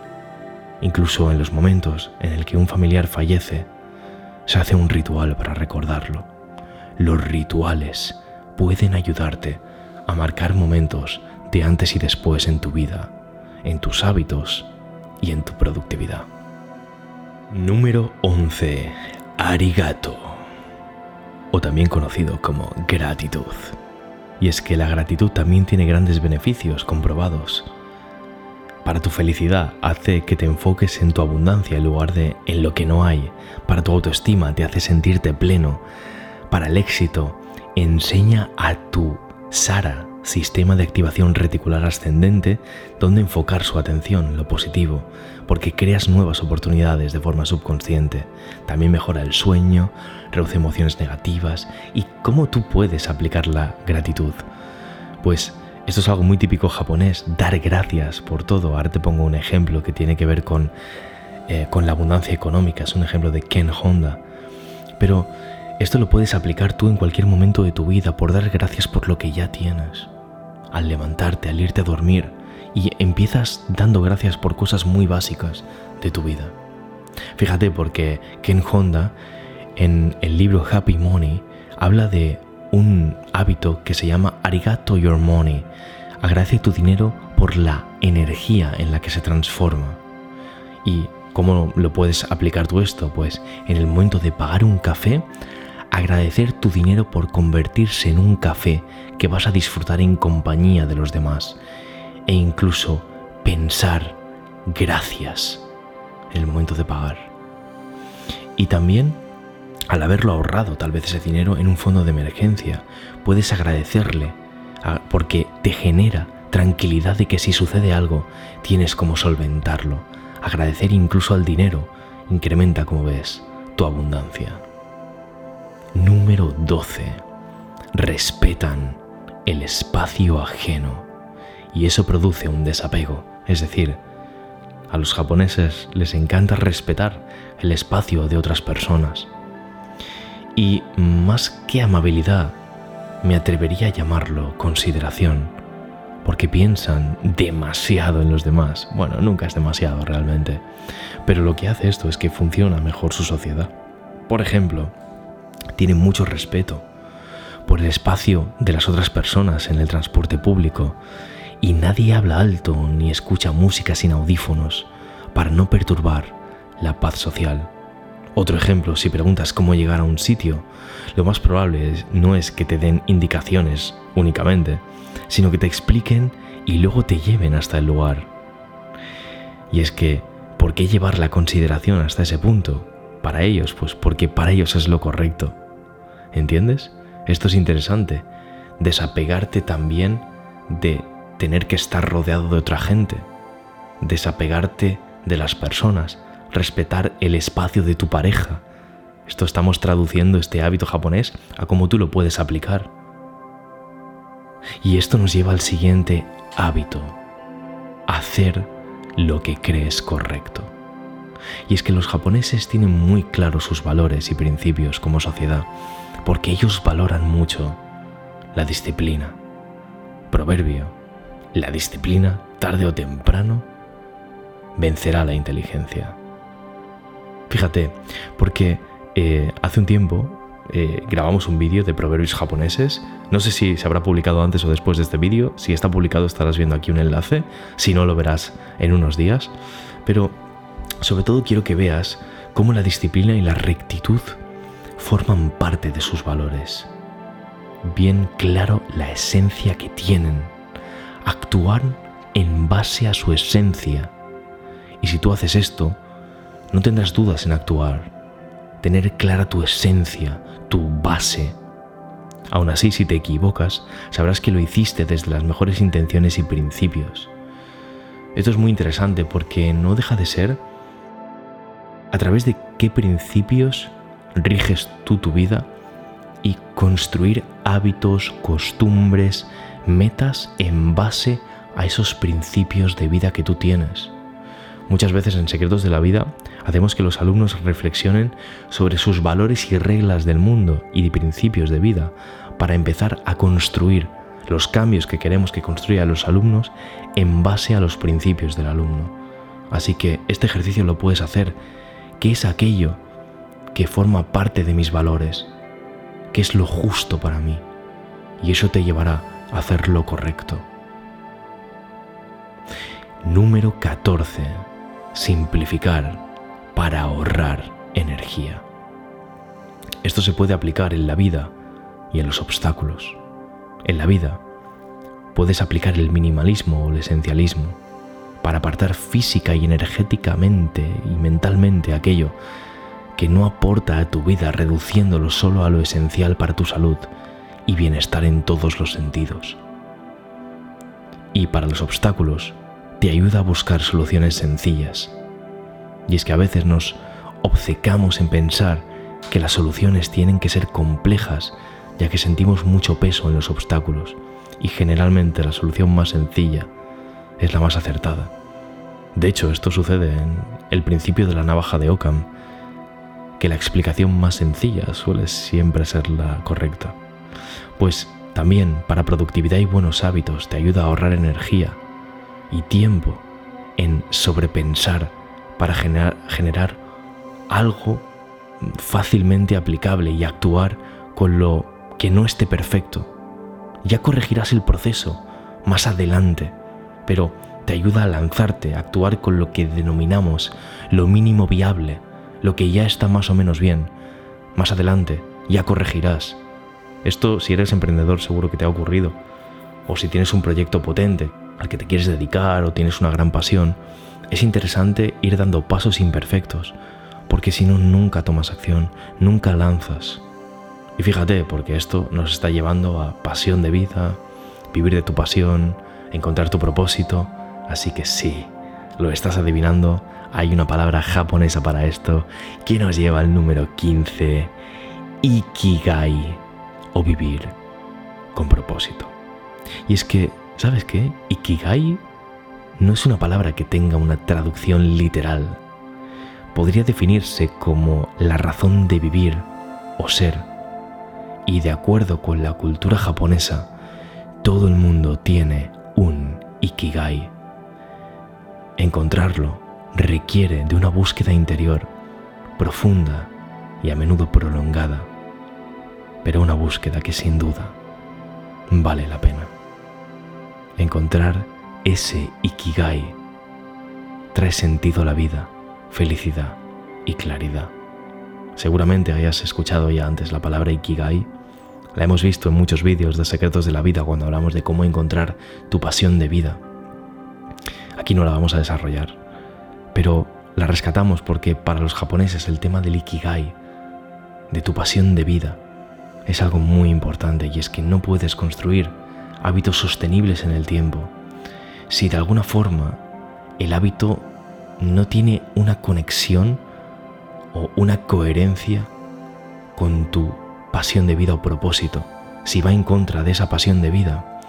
Incluso en los momentos en el que un familiar fallece, se hace un ritual para recordarlo. Los rituales pueden ayudarte a marcar momentos de antes y después en tu vida, en tus hábitos y en tu productividad. Número 11. Arigato. O también conocido como gratitud. Y es que la gratitud también tiene grandes beneficios comprobados para tu felicidad hace que te enfoques en tu abundancia en lugar de en lo que no hay. Para tu autoestima te hace sentirte pleno. Para el éxito enseña a tu SARA, sistema de activación reticular ascendente, donde enfocar su atención, lo positivo, porque creas nuevas oportunidades de forma subconsciente. También mejora el sueño, reduce emociones negativas y cómo tú puedes aplicar la gratitud. Pues esto es algo muy típico japonés, dar gracias por todo. Ahora te pongo un ejemplo que tiene que ver con, eh, con la abundancia económica, es un ejemplo de Ken Honda. Pero esto lo puedes aplicar tú en cualquier momento de tu vida por dar gracias por lo que ya tienes. Al levantarte, al irte a dormir y empiezas dando gracias por cosas muy básicas de tu vida. Fíjate porque Ken Honda en el libro Happy Money habla de un hábito que se llama Arigato Your Money. Agradece tu dinero por la energía en la que se transforma. ¿Y cómo lo puedes aplicar tú esto? Pues en el momento de pagar un café, agradecer tu dinero por convertirse en un café que vas a disfrutar en compañía de los demás. E incluso pensar gracias en el momento de pagar. Y también al haberlo ahorrado tal vez ese dinero en un fondo de emergencia, puedes agradecerle porque te genera tranquilidad de que si sucede algo, tienes como solventarlo. Agradecer incluso al dinero incrementa, como ves, tu abundancia. Número 12. Respetan el espacio ajeno y eso produce un desapego, es decir, a los japoneses les encanta respetar el espacio de otras personas. Y más que amabilidad, me atrevería a llamarlo consideración, porque piensan demasiado en los demás. Bueno, nunca es demasiado realmente, pero lo que hace esto es que funciona mejor su sociedad. Por ejemplo, tiene mucho respeto por el espacio de las otras personas en el transporte público y nadie habla alto ni escucha música sin audífonos para no perturbar la paz social. Otro ejemplo, si preguntas cómo llegar a un sitio, lo más probable no es que te den indicaciones únicamente, sino que te expliquen y luego te lleven hasta el lugar. Y es que, ¿por qué llevar la consideración hasta ese punto? Para ellos, pues porque para ellos es lo correcto. ¿Entiendes? Esto es interesante. Desapegarte también de tener que estar rodeado de otra gente, desapegarte de las personas, respetar el espacio de tu pareja. Esto estamos traduciendo este hábito japonés a cómo tú lo puedes aplicar. Y esto nos lleva al siguiente hábito, hacer lo que crees correcto. Y es que los japoneses tienen muy claros sus valores y principios como sociedad, porque ellos valoran mucho la disciplina. Proverbio la disciplina, tarde o temprano, vencerá la inteligencia. Fíjate, porque eh, hace un tiempo eh, grabamos un vídeo de proverbios japoneses. No sé si se habrá publicado antes o después de este vídeo. Si está publicado estarás viendo aquí un enlace. Si no, lo verás en unos días. Pero sobre todo quiero que veas cómo la disciplina y la rectitud forman parte de sus valores. Bien claro la esencia que tienen actuar en base a su esencia. Y si tú haces esto, no tendrás dudas en actuar, tener clara tu esencia, tu base. Aún así, si te equivocas, sabrás que lo hiciste desde las mejores intenciones y principios. Esto es muy interesante porque no deja de ser a través de qué principios riges tú tu vida y construir hábitos, costumbres, metas en base a esos principios de vida que tú tienes. Muchas veces en Secretos de la Vida hacemos que los alumnos reflexionen sobre sus valores y reglas del mundo y de principios de vida para empezar a construir los cambios que queremos que construyan los alumnos en base a los principios del alumno. Así que este ejercicio lo puedes hacer. ¿Qué es aquello que forma parte de mis valores? ¿Qué es lo justo para mí? Y eso te llevará hacer lo correcto. Número 14. Simplificar para ahorrar energía. Esto se puede aplicar en la vida y en los obstáculos. En la vida puedes aplicar el minimalismo o el esencialismo para apartar física y energéticamente y mentalmente aquello que no aporta a tu vida reduciéndolo solo a lo esencial para tu salud y bienestar en todos los sentidos. Y para los obstáculos, te ayuda a buscar soluciones sencillas. Y es que a veces nos obcecamos en pensar que las soluciones tienen que ser complejas, ya que sentimos mucho peso en los obstáculos, y generalmente la solución más sencilla es la más acertada. De hecho, esto sucede en el principio de la navaja de Occam, que la explicación más sencilla suele siempre ser la correcta pues también para productividad y buenos hábitos te ayuda a ahorrar energía y tiempo en sobrepensar para generar, generar algo fácilmente aplicable y actuar con lo que no esté perfecto. Ya corregirás el proceso más adelante, pero te ayuda a lanzarte, a actuar con lo que denominamos lo mínimo viable, lo que ya está más o menos bien. Más adelante ya corregirás esto si eres emprendedor seguro que te ha ocurrido. O si tienes un proyecto potente al que te quieres dedicar o tienes una gran pasión, es interesante ir dando pasos imperfectos, porque si no, nunca tomas acción, nunca lanzas. Y fíjate, porque esto nos está llevando a pasión de vida, vivir de tu pasión, encontrar tu propósito. Así que sí, lo estás adivinando, hay una palabra japonesa para esto que nos lleva al número 15, Ikigai, o vivir con propósito. Y es que, ¿sabes qué? Ikigai no es una palabra que tenga una traducción literal. Podría definirse como la razón de vivir o ser y de acuerdo con la cultura japonesa, todo el mundo tiene un ikigai. Encontrarlo requiere de una búsqueda interior profunda y a menudo prolongada, pero una búsqueda que sin duda vale la pena. Encontrar ese ikigai trae sentido a la vida, felicidad y claridad. Seguramente hayas escuchado ya antes la palabra ikigai la hemos visto en muchos vídeos de secretos de la vida cuando hablamos de cómo encontrar tu pasión de vida. Aquí no la vamos a desarrollar, pero la rescatamos porque para los japoneses el tema del ikigai, de tu pasión de vida, es algo muy importante y es que no puedes construir hábitos sostenibles en el tiempo si de alguna forma el hábito no tiene una conexión o una coherencia con tu pasión de vida o propósito, si va en contra de esa pasión de vida,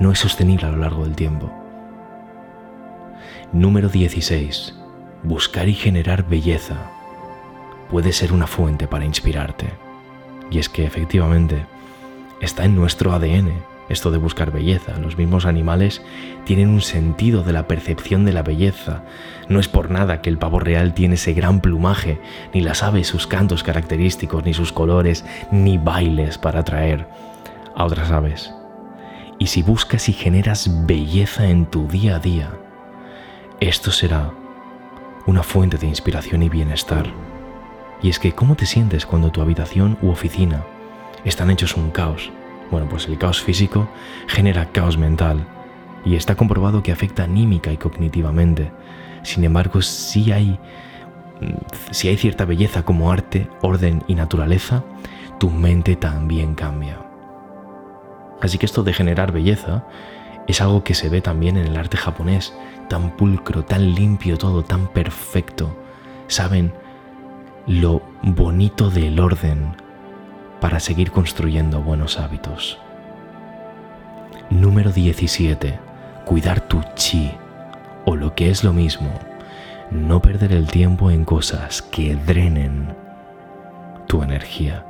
no es sostenible a lo largo del tiempo. Número 16. Buscar y generar belleza puede ser una fuente para inspirarte. Y es que efectivamente está en nuestro ADN esto de buscar belleza. Los mismos animales tienen un sentido de la percepción de la belleza. No es por nada que el pavo real tiene ese gran plumaje, ni las aves sus cantos característicos, ni sus colores, ni bailes para atraer a otras aves. Y si buscas y generas belleza en tu día a día, esto será una fuente de inspiración y bienestar. Y es que, ¿cómo te sientes cuando tu habitación u oficina están hechos un caos? Bueno, pues el caos físico genera caos mental y está comprobado que afecta anímica y cognitivamente. Sin embargo, si hay, si hay cierta belleza como arte, orden y naturaleza, tu mente también cambia. Así que esto de generar belleza es algo que se ve también en el arte japonés, tan pulcro, tan limpio todo, tan perfecto. Saben lo bonito del orden, para seguir construyendo buenos hábitos. Número 17. Cuidar tu chi, o lo que es lo mismo, no perder el tiempo en cosas que drenen tu energía.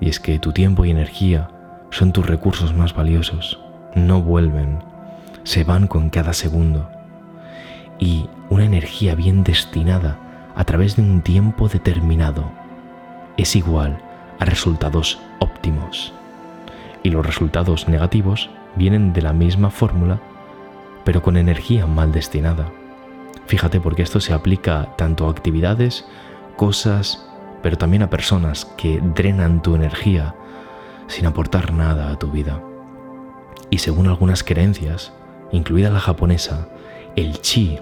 Y es que tu tiempo y energía son tus recursos más valiosos, no vuelven, se van con cada segundo. Y una energía bien destinada a través de un tiempo determinado es igual resultados óptimos. Y los resultados negativos vienen de la misma fórmula, pero con energía mal destinada. Fíjate porque esto se aplica tanto a actividades, cosas, pero también a personas que drenan tu energía sin aportar nada a tu vida. Y según algunas creencias, incluida la japonesa, el chi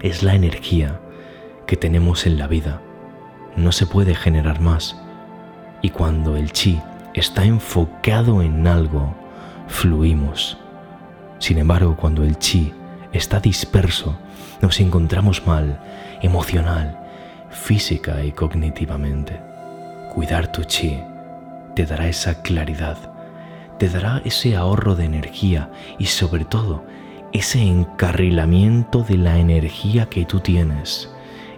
es la energía que tenemos en la vida. No se puede generar más y cuando el chi está enfocado en algo, fluimos. Sin embargo, cuando el chi está disperso, nos encontramos mal, emocional, física y cognitivamente. Cuidar tu chi te dará esa claridad, te dará ese ahorro de energía y sobre todo ese encarrilamiento de la energía que tú tienes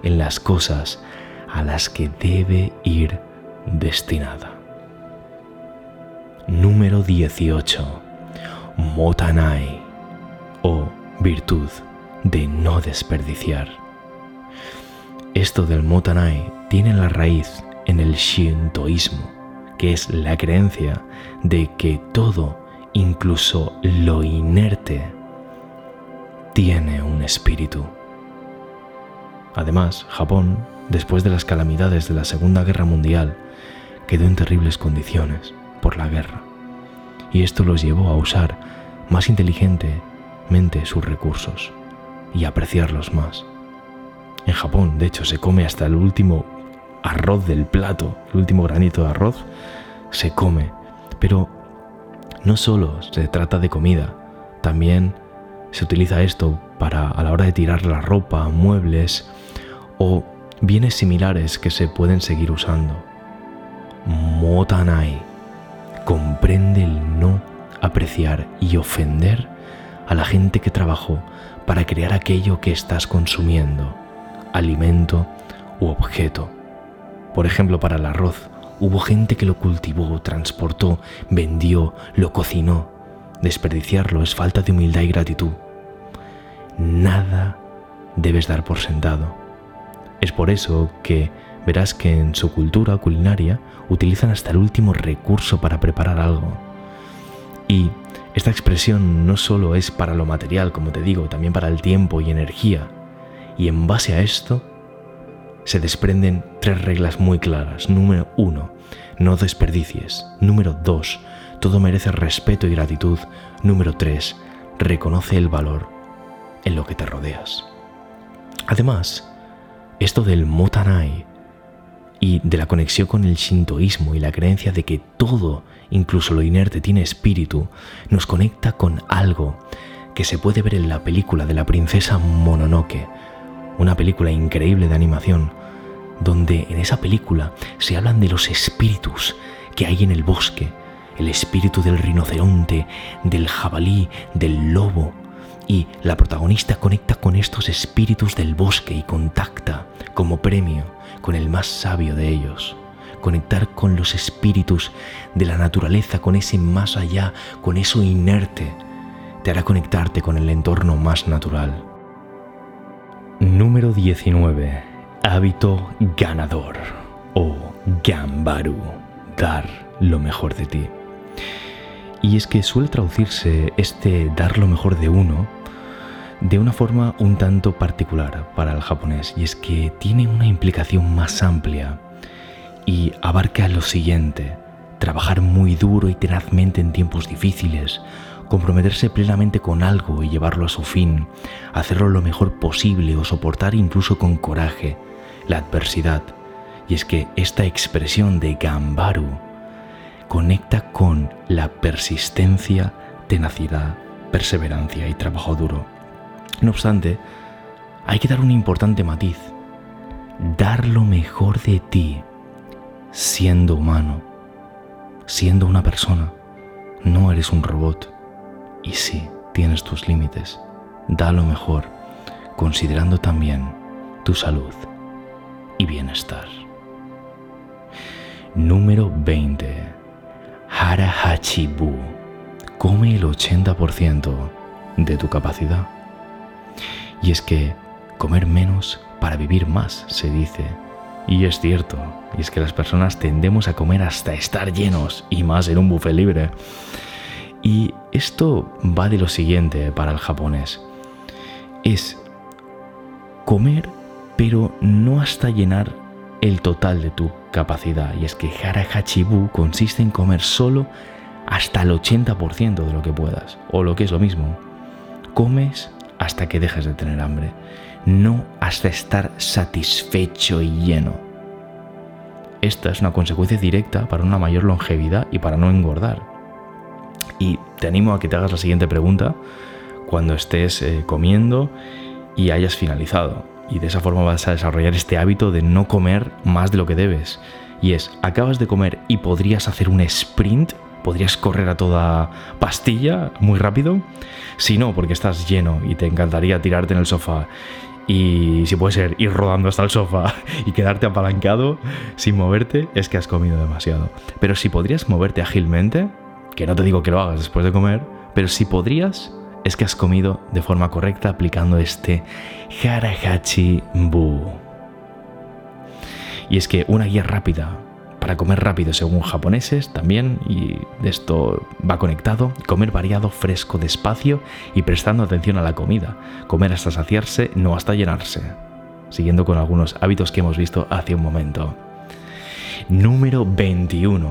en las cosas a las que debe ir destinada. Número 18. Motanai o virtud de no desperdiciar. Esto del Motanai tiene la raíz en el Shintoísmo, que es la creencia de que todo, incluso lo inerte, tiene un espíritu. Además, Japón, después de las calamidades de la Segunda Guerra Mundial, quedó en terribles condiciones por la guerra, y esto los llevó a usar más inteligentemente sus recursos y apreciarlos más. En Japón, de hecho, se come hasta el último arroz del plato, el último granito de arroz, se come. Pero no solo se trata de comida, también se utiliza esto para a la hora de tirar la ropa, muebles o bienes similares que se pueden seguir usando. Motanai comprende el no apreciar y ofender a la gente que trabajó para crear aquello que estás consumiendo, alimento u objeto. Por ejemplo, para el arroz, hubo gente que lo cultivó, transportó, vendió, lo cocinó. Desperdiciarlo es falta de humildad y gratitud. Nada debes dar por sentado. Es por eso que verás que en su cultura culinaria utilizan hasta el último recurso para preparar algo. Y esta expresión no solo es para lo material, como te digo, también para el tiempo y energía. Y en base a esto se desprenden tres reglas muy claras. Número uno, no desperdicies. Número dos, todo merece respeto y gratitud. Número tres, reconoce el valor en lo que te rodeas. Además, esto del motanai y de la conexión con el shintoísmo y la creencia de que todo, incluso lo inerte, tiene espíritu, nos conecta con algo que se puede ver en la película de la princesa Mononoke, una película increíble de animación, donde en esa película se hablan de los espíritus que hay en el bosque, el espíritu del rinoceronte, del jabalí, del lobo, y la protagonista conecta con estos espíritus del bosque y contacta como premio con el más sabio de ellos. Conectar con los espíritus de la naturaleza, con ese más allá, con eso inerte, te hará conectarte con el entorno más natural. Número 19. Hábito ganador o Gambaru. Dar lo mejor de ti. Y es que suele traducirse este dar lo mejor de uno de una forma un tanto particular para el japonés y es que tiene una implicación más amplia y abarca lo siguiente, trabajar muy duro y tenazmente en tiempos difíciles, comprometerse plenamente con algo y llevarlo a su fin, hacerlo lo mejor posible o soportar incluso con coraje la adversidad. Y es que esta expresión de Gambaru conecta con la persistencia, tenacidad, perseverancia y trabajo duro. No obstante, hay que dar un importante matiz. Dar lo mejor de ti siendo humano, siendo una persona. No eres un robot. Y sí, tienes tus límites. Da lo mejor, considerando también tu salud y bienestar. Número 20. Hara Hachibu. Come el 80% de tu capacidad. Y es que comer menos para vivir más, se dice. Y es cierto, y es que las personas tendemos a comer hasta estar llenos, y más en un buffet libre. Y esto va de lo siguiente para el japonés. Es comer, pero no hasta llenar el total de tu capacidad. Y es que Hara Hachibu consiste en comer solo hasta el 80% de lo que puedas. O lo que es lo mismo, comes hasta que dejes de tener hambre, no hasta estar satisfecho y lleno. Esta es una consecuencia directa para una mayor longevidad y para no engordar. Y te animo a que te hagas la siguiente pregunta cuando estés eh, comiendo y hayas finalizado. Y de esa forma vas a desarrollar este hábito de no comer más de lo que debes. Y es, acabas de comer y podrías hacer un sprint podrías correr a toda pastilla muy rápido. Si no, porque estás lleno y te encantaría tirarte en el sofá y si puede ser ir rodando hasta el sofá *laughs* y quedarte apalancado sin moverte, es que has comido demasiado. Pero si podrías moverte ágilmente, que no te digo que lo hagas después de comer, pero si podrías, es que has comido de forma correcta aplicando este Harahachi Bu. Y es que una guía rápida para comer rápido según japoneses también, y esto va conectado, comer variado, fresco, despacio y prestando atención a la comida, comer hasta saciarse, no hasta llenarse, siguiendo con algunos hábitos que hemos visto hace un momento. Número 21.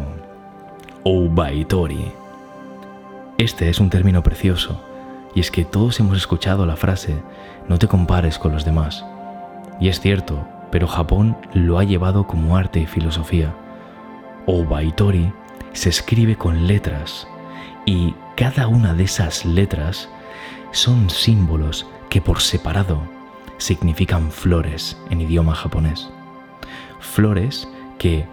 Obaitori. Este es un término precioso, y es que todos hemos escuchado la frase, no te compares con los demás. Y es cierto, pero Japón lo ha llevado como arte y filosofía. Obaitori se escribe con letras y cada una de esas letras son símbolos que por separado significan flores en idioma japonés. Flores que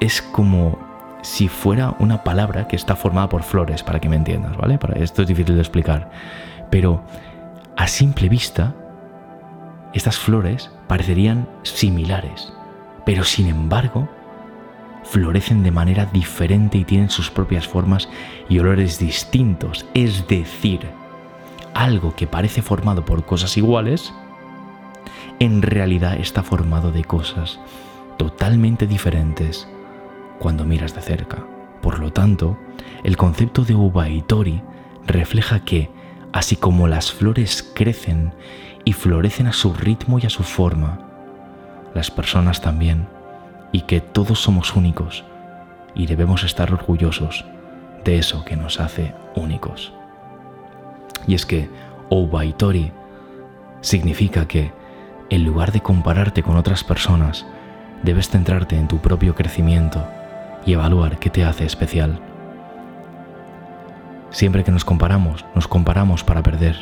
es como si fuera una palabra que está formada por flores, para que me entiendas, ¿vale? Esto es difícil de explicar. Pero a simple vista, estas flores parecerían similares, pero sin embargo, florecen de manera diferente y tienen sus propias formas y olores distintos. Es decir, algo que parece formado por cosas iguales, en realidad está formado de cosas totalmente diferentes cuando miras de cerca. Por lo tanto, el concepto de Ubaitori refleja que, así como las flores crecen y florecen a su ritmo y a su forma, las personas también, y que todos somos únicos y debemos estar orgullosos de eso que nos hace únicos. Y es que Obaitori significa que, en lugar de compararte con otras personas, debes centrarte en tu propio crecimiento y evaluar qué te hace especial. Siempre que nos comparamos, nos comparamos para perder.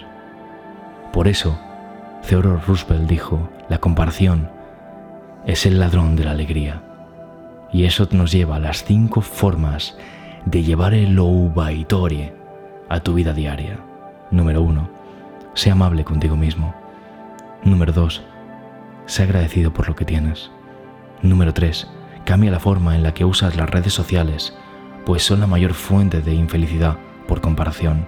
Por eso, Theodore Roosevelt dijo, la comparación es el ladrón de la alegría. Y eso nos lleva a las cinco formas de llevar el Obaitori a tu vida diaria. Número uno, sé amable contigo mismo. Número dos, sé agradecido por lo que tienes. Número tres, cambia la forma en la que usas las redes sociales, pues son la mayor fuente de infelicidad por comparación.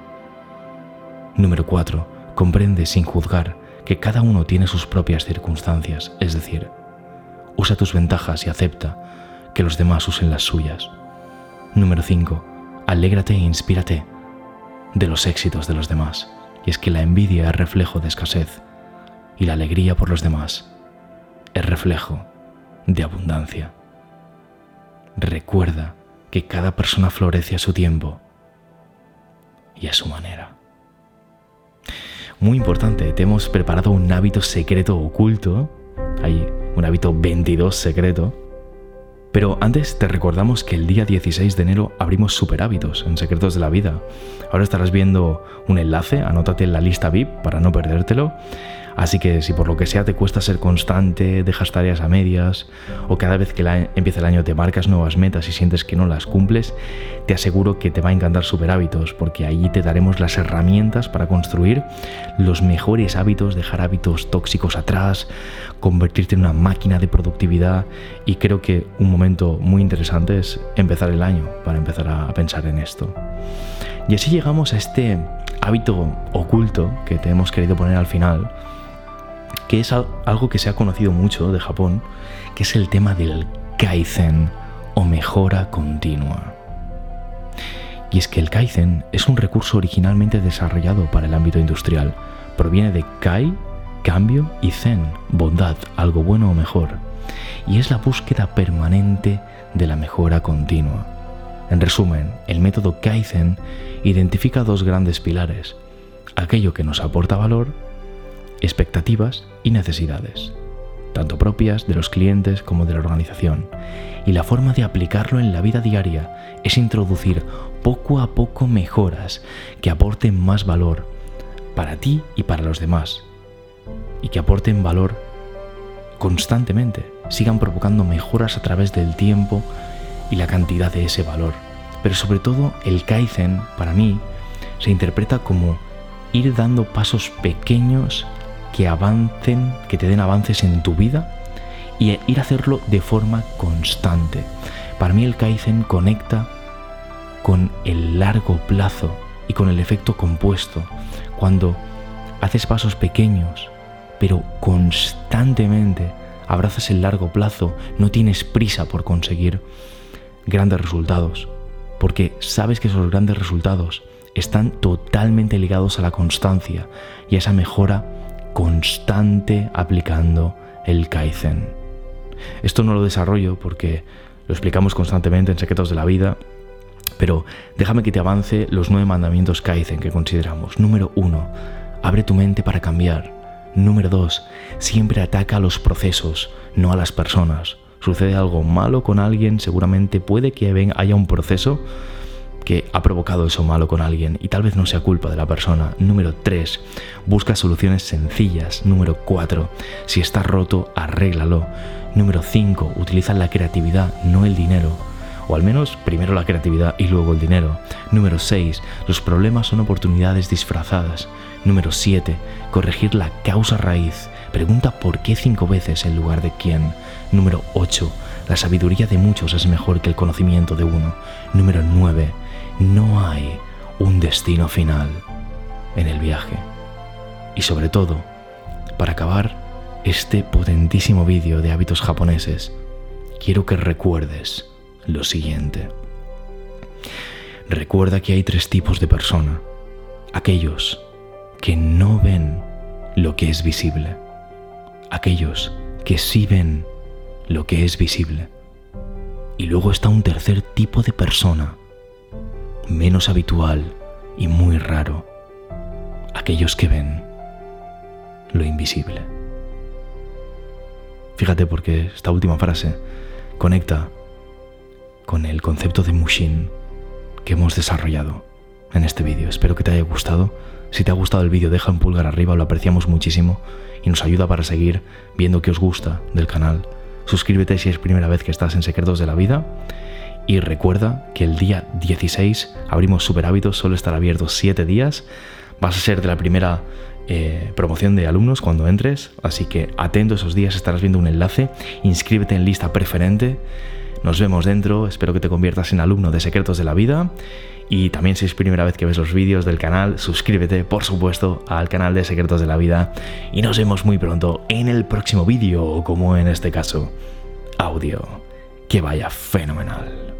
Número 4. Comprende sin juzgar que cada uno tiene sus propias circunstancias, es decir, usa tus ventajas y acepta que los demás usen las suyas. Número 5. Alégrate e inspírate de los éxitos de los demás. Y es que la envidia es reflejo de escasez y la alegría por los demás es reflejo de abundancia. Recuerda que cada persona florece a su tiempo y a su manera. Muy importante, te hemos preparado un hábito secreto oculto. Hay un hábito 22 secreto pero antes te recordamos que el día 16 de enero abrimos Super Hábitos en Secretos de la Vida. Ahora estarás viendo un enlace, anótate en la lista VIP para no perdértelo. Así que si por lo que sea te cuesta ser constante, dejas tareas a medias o cada vez que empieza el año te marcas nuevas metas y sientes que no las cumples, te aseguro que te va a encantar Super Hábitos porque allí te daremos las herramientas para construir los mejores hábitos, dejar hábitos tóxicos atrás, convertirte en una máquina de productividad y creo que un momento muy interesante es empezar el año para empezar a pensar en esto. Y así llegamos a este hábito oculto que te hemos querido poner al final, que es algo que se ha conocido mucho de Japón, que es el tema del kaizen o mejora continua. Y es que el kaizen es un recurso originalmente desarrollado para el ámbito industrial. Proviene de kai cambio y zen, bondad, algo bueno o mejor. Y es la búsqueda permanente de la mejora continua. En resumen, el método Kaizen identifica dos grandes pilares, aquello que nos aporta valor, expectativas y necesidades, tanto propias de los clientes como de la organización. Y la forma de aplicarlo en la vida diaria es introducir poco a poco mejoras que aporten más valor para ti y para los demás, y que aporten valor constantemente, sigan provocando mejoras a través del tiempo y la cantidad de ese valor. Pero sobre todo el Kaizen, para mí, se interpreta como ir dando pasos pequeños que avancen, que te den avances en tu vida y ir a hacerlo de forma constante. Para mí el Kaizen conecta con el largo plazo y con el efecto compuesto. Cuando haces pasos pequeños pero constantemente abrazas el largo plazo, no tienes prisa por conseguir grandes resultados, porque sabes que esos grandes resultados están totalmente ligados a la constancia y a esa mejora constante aplicando el Kaizen. Esto no lo desarrollo porque lo explicamos constantemente en Secretos de la Vida, pero déjame que te avance los nueve mandamientos Kaizen que consideramos. Número uno, abre tu mente para cambiar. Número 2. Siempre ataca a los procesos, no a las personas. Sucede algo malo con alguien, seguramente puede que haya un proceso que ha provocado eso malo con alguien y tal vez no sea culpa de la persona. Número 3. Busca soluciones sencillas. Número 4. Si está roto, arréglalo. Número 5. Utiliza la creatividad, no el dinero. O al menos primero la creatividad y luego el dinero. Número 6. Los problemas son oportunidades disfrazadas. Número 7. Corregir la causa raíz. Pregunta por qué cinco veces en lugar de quién. Número 8. La sabiduría de muchos es mejor que el conocimiento de uno. Número 9 no hay un destino final en el viaje. Y sobre todo, para acabar este potentísimo vídeo de hábitos japoneses, quiero que recuerdes lo siguiente. Recuerda que hay tres tipos de persona. Aquellos que no ven lo que es visible. Aquellos que sí ven lo que es visible. Y luego está un tercer tipo de persona menos habitual y muy raro, aquellos que ven lo invisible. Fíjate porque esta última frase conecta con el concepto de Mushin que hemos desarrollado en este vídeo. Espero que te haya gustado. Si te ha gustado el vídeo, deja un pulgar arriba, lo apreciamos muchísimo y nos ayuda para seguir viendo qué os gusta del canal. Suscríbete si es primera vez que estás en Secretos de la Vida y recuerda que el día 16 abrimos Super Hábitos, solo estará abierto 7 días. Vas a ser de la primera eh, promoción de alumnos cuando entres, así que atento esos días, estarás viendo un enlace, inscríbete en lista preferente. Nos vemos dentro, espero que te conviertas en alumno de Secretos de la Vida. Y también si es primera vez que ves los vídeos del canal, suscríbete por supuesto al canal de Secretos de la Vida. Y nos vemos muy pronto en el próximo vídeo, como en este caso, audio. Que vaya fenomenal.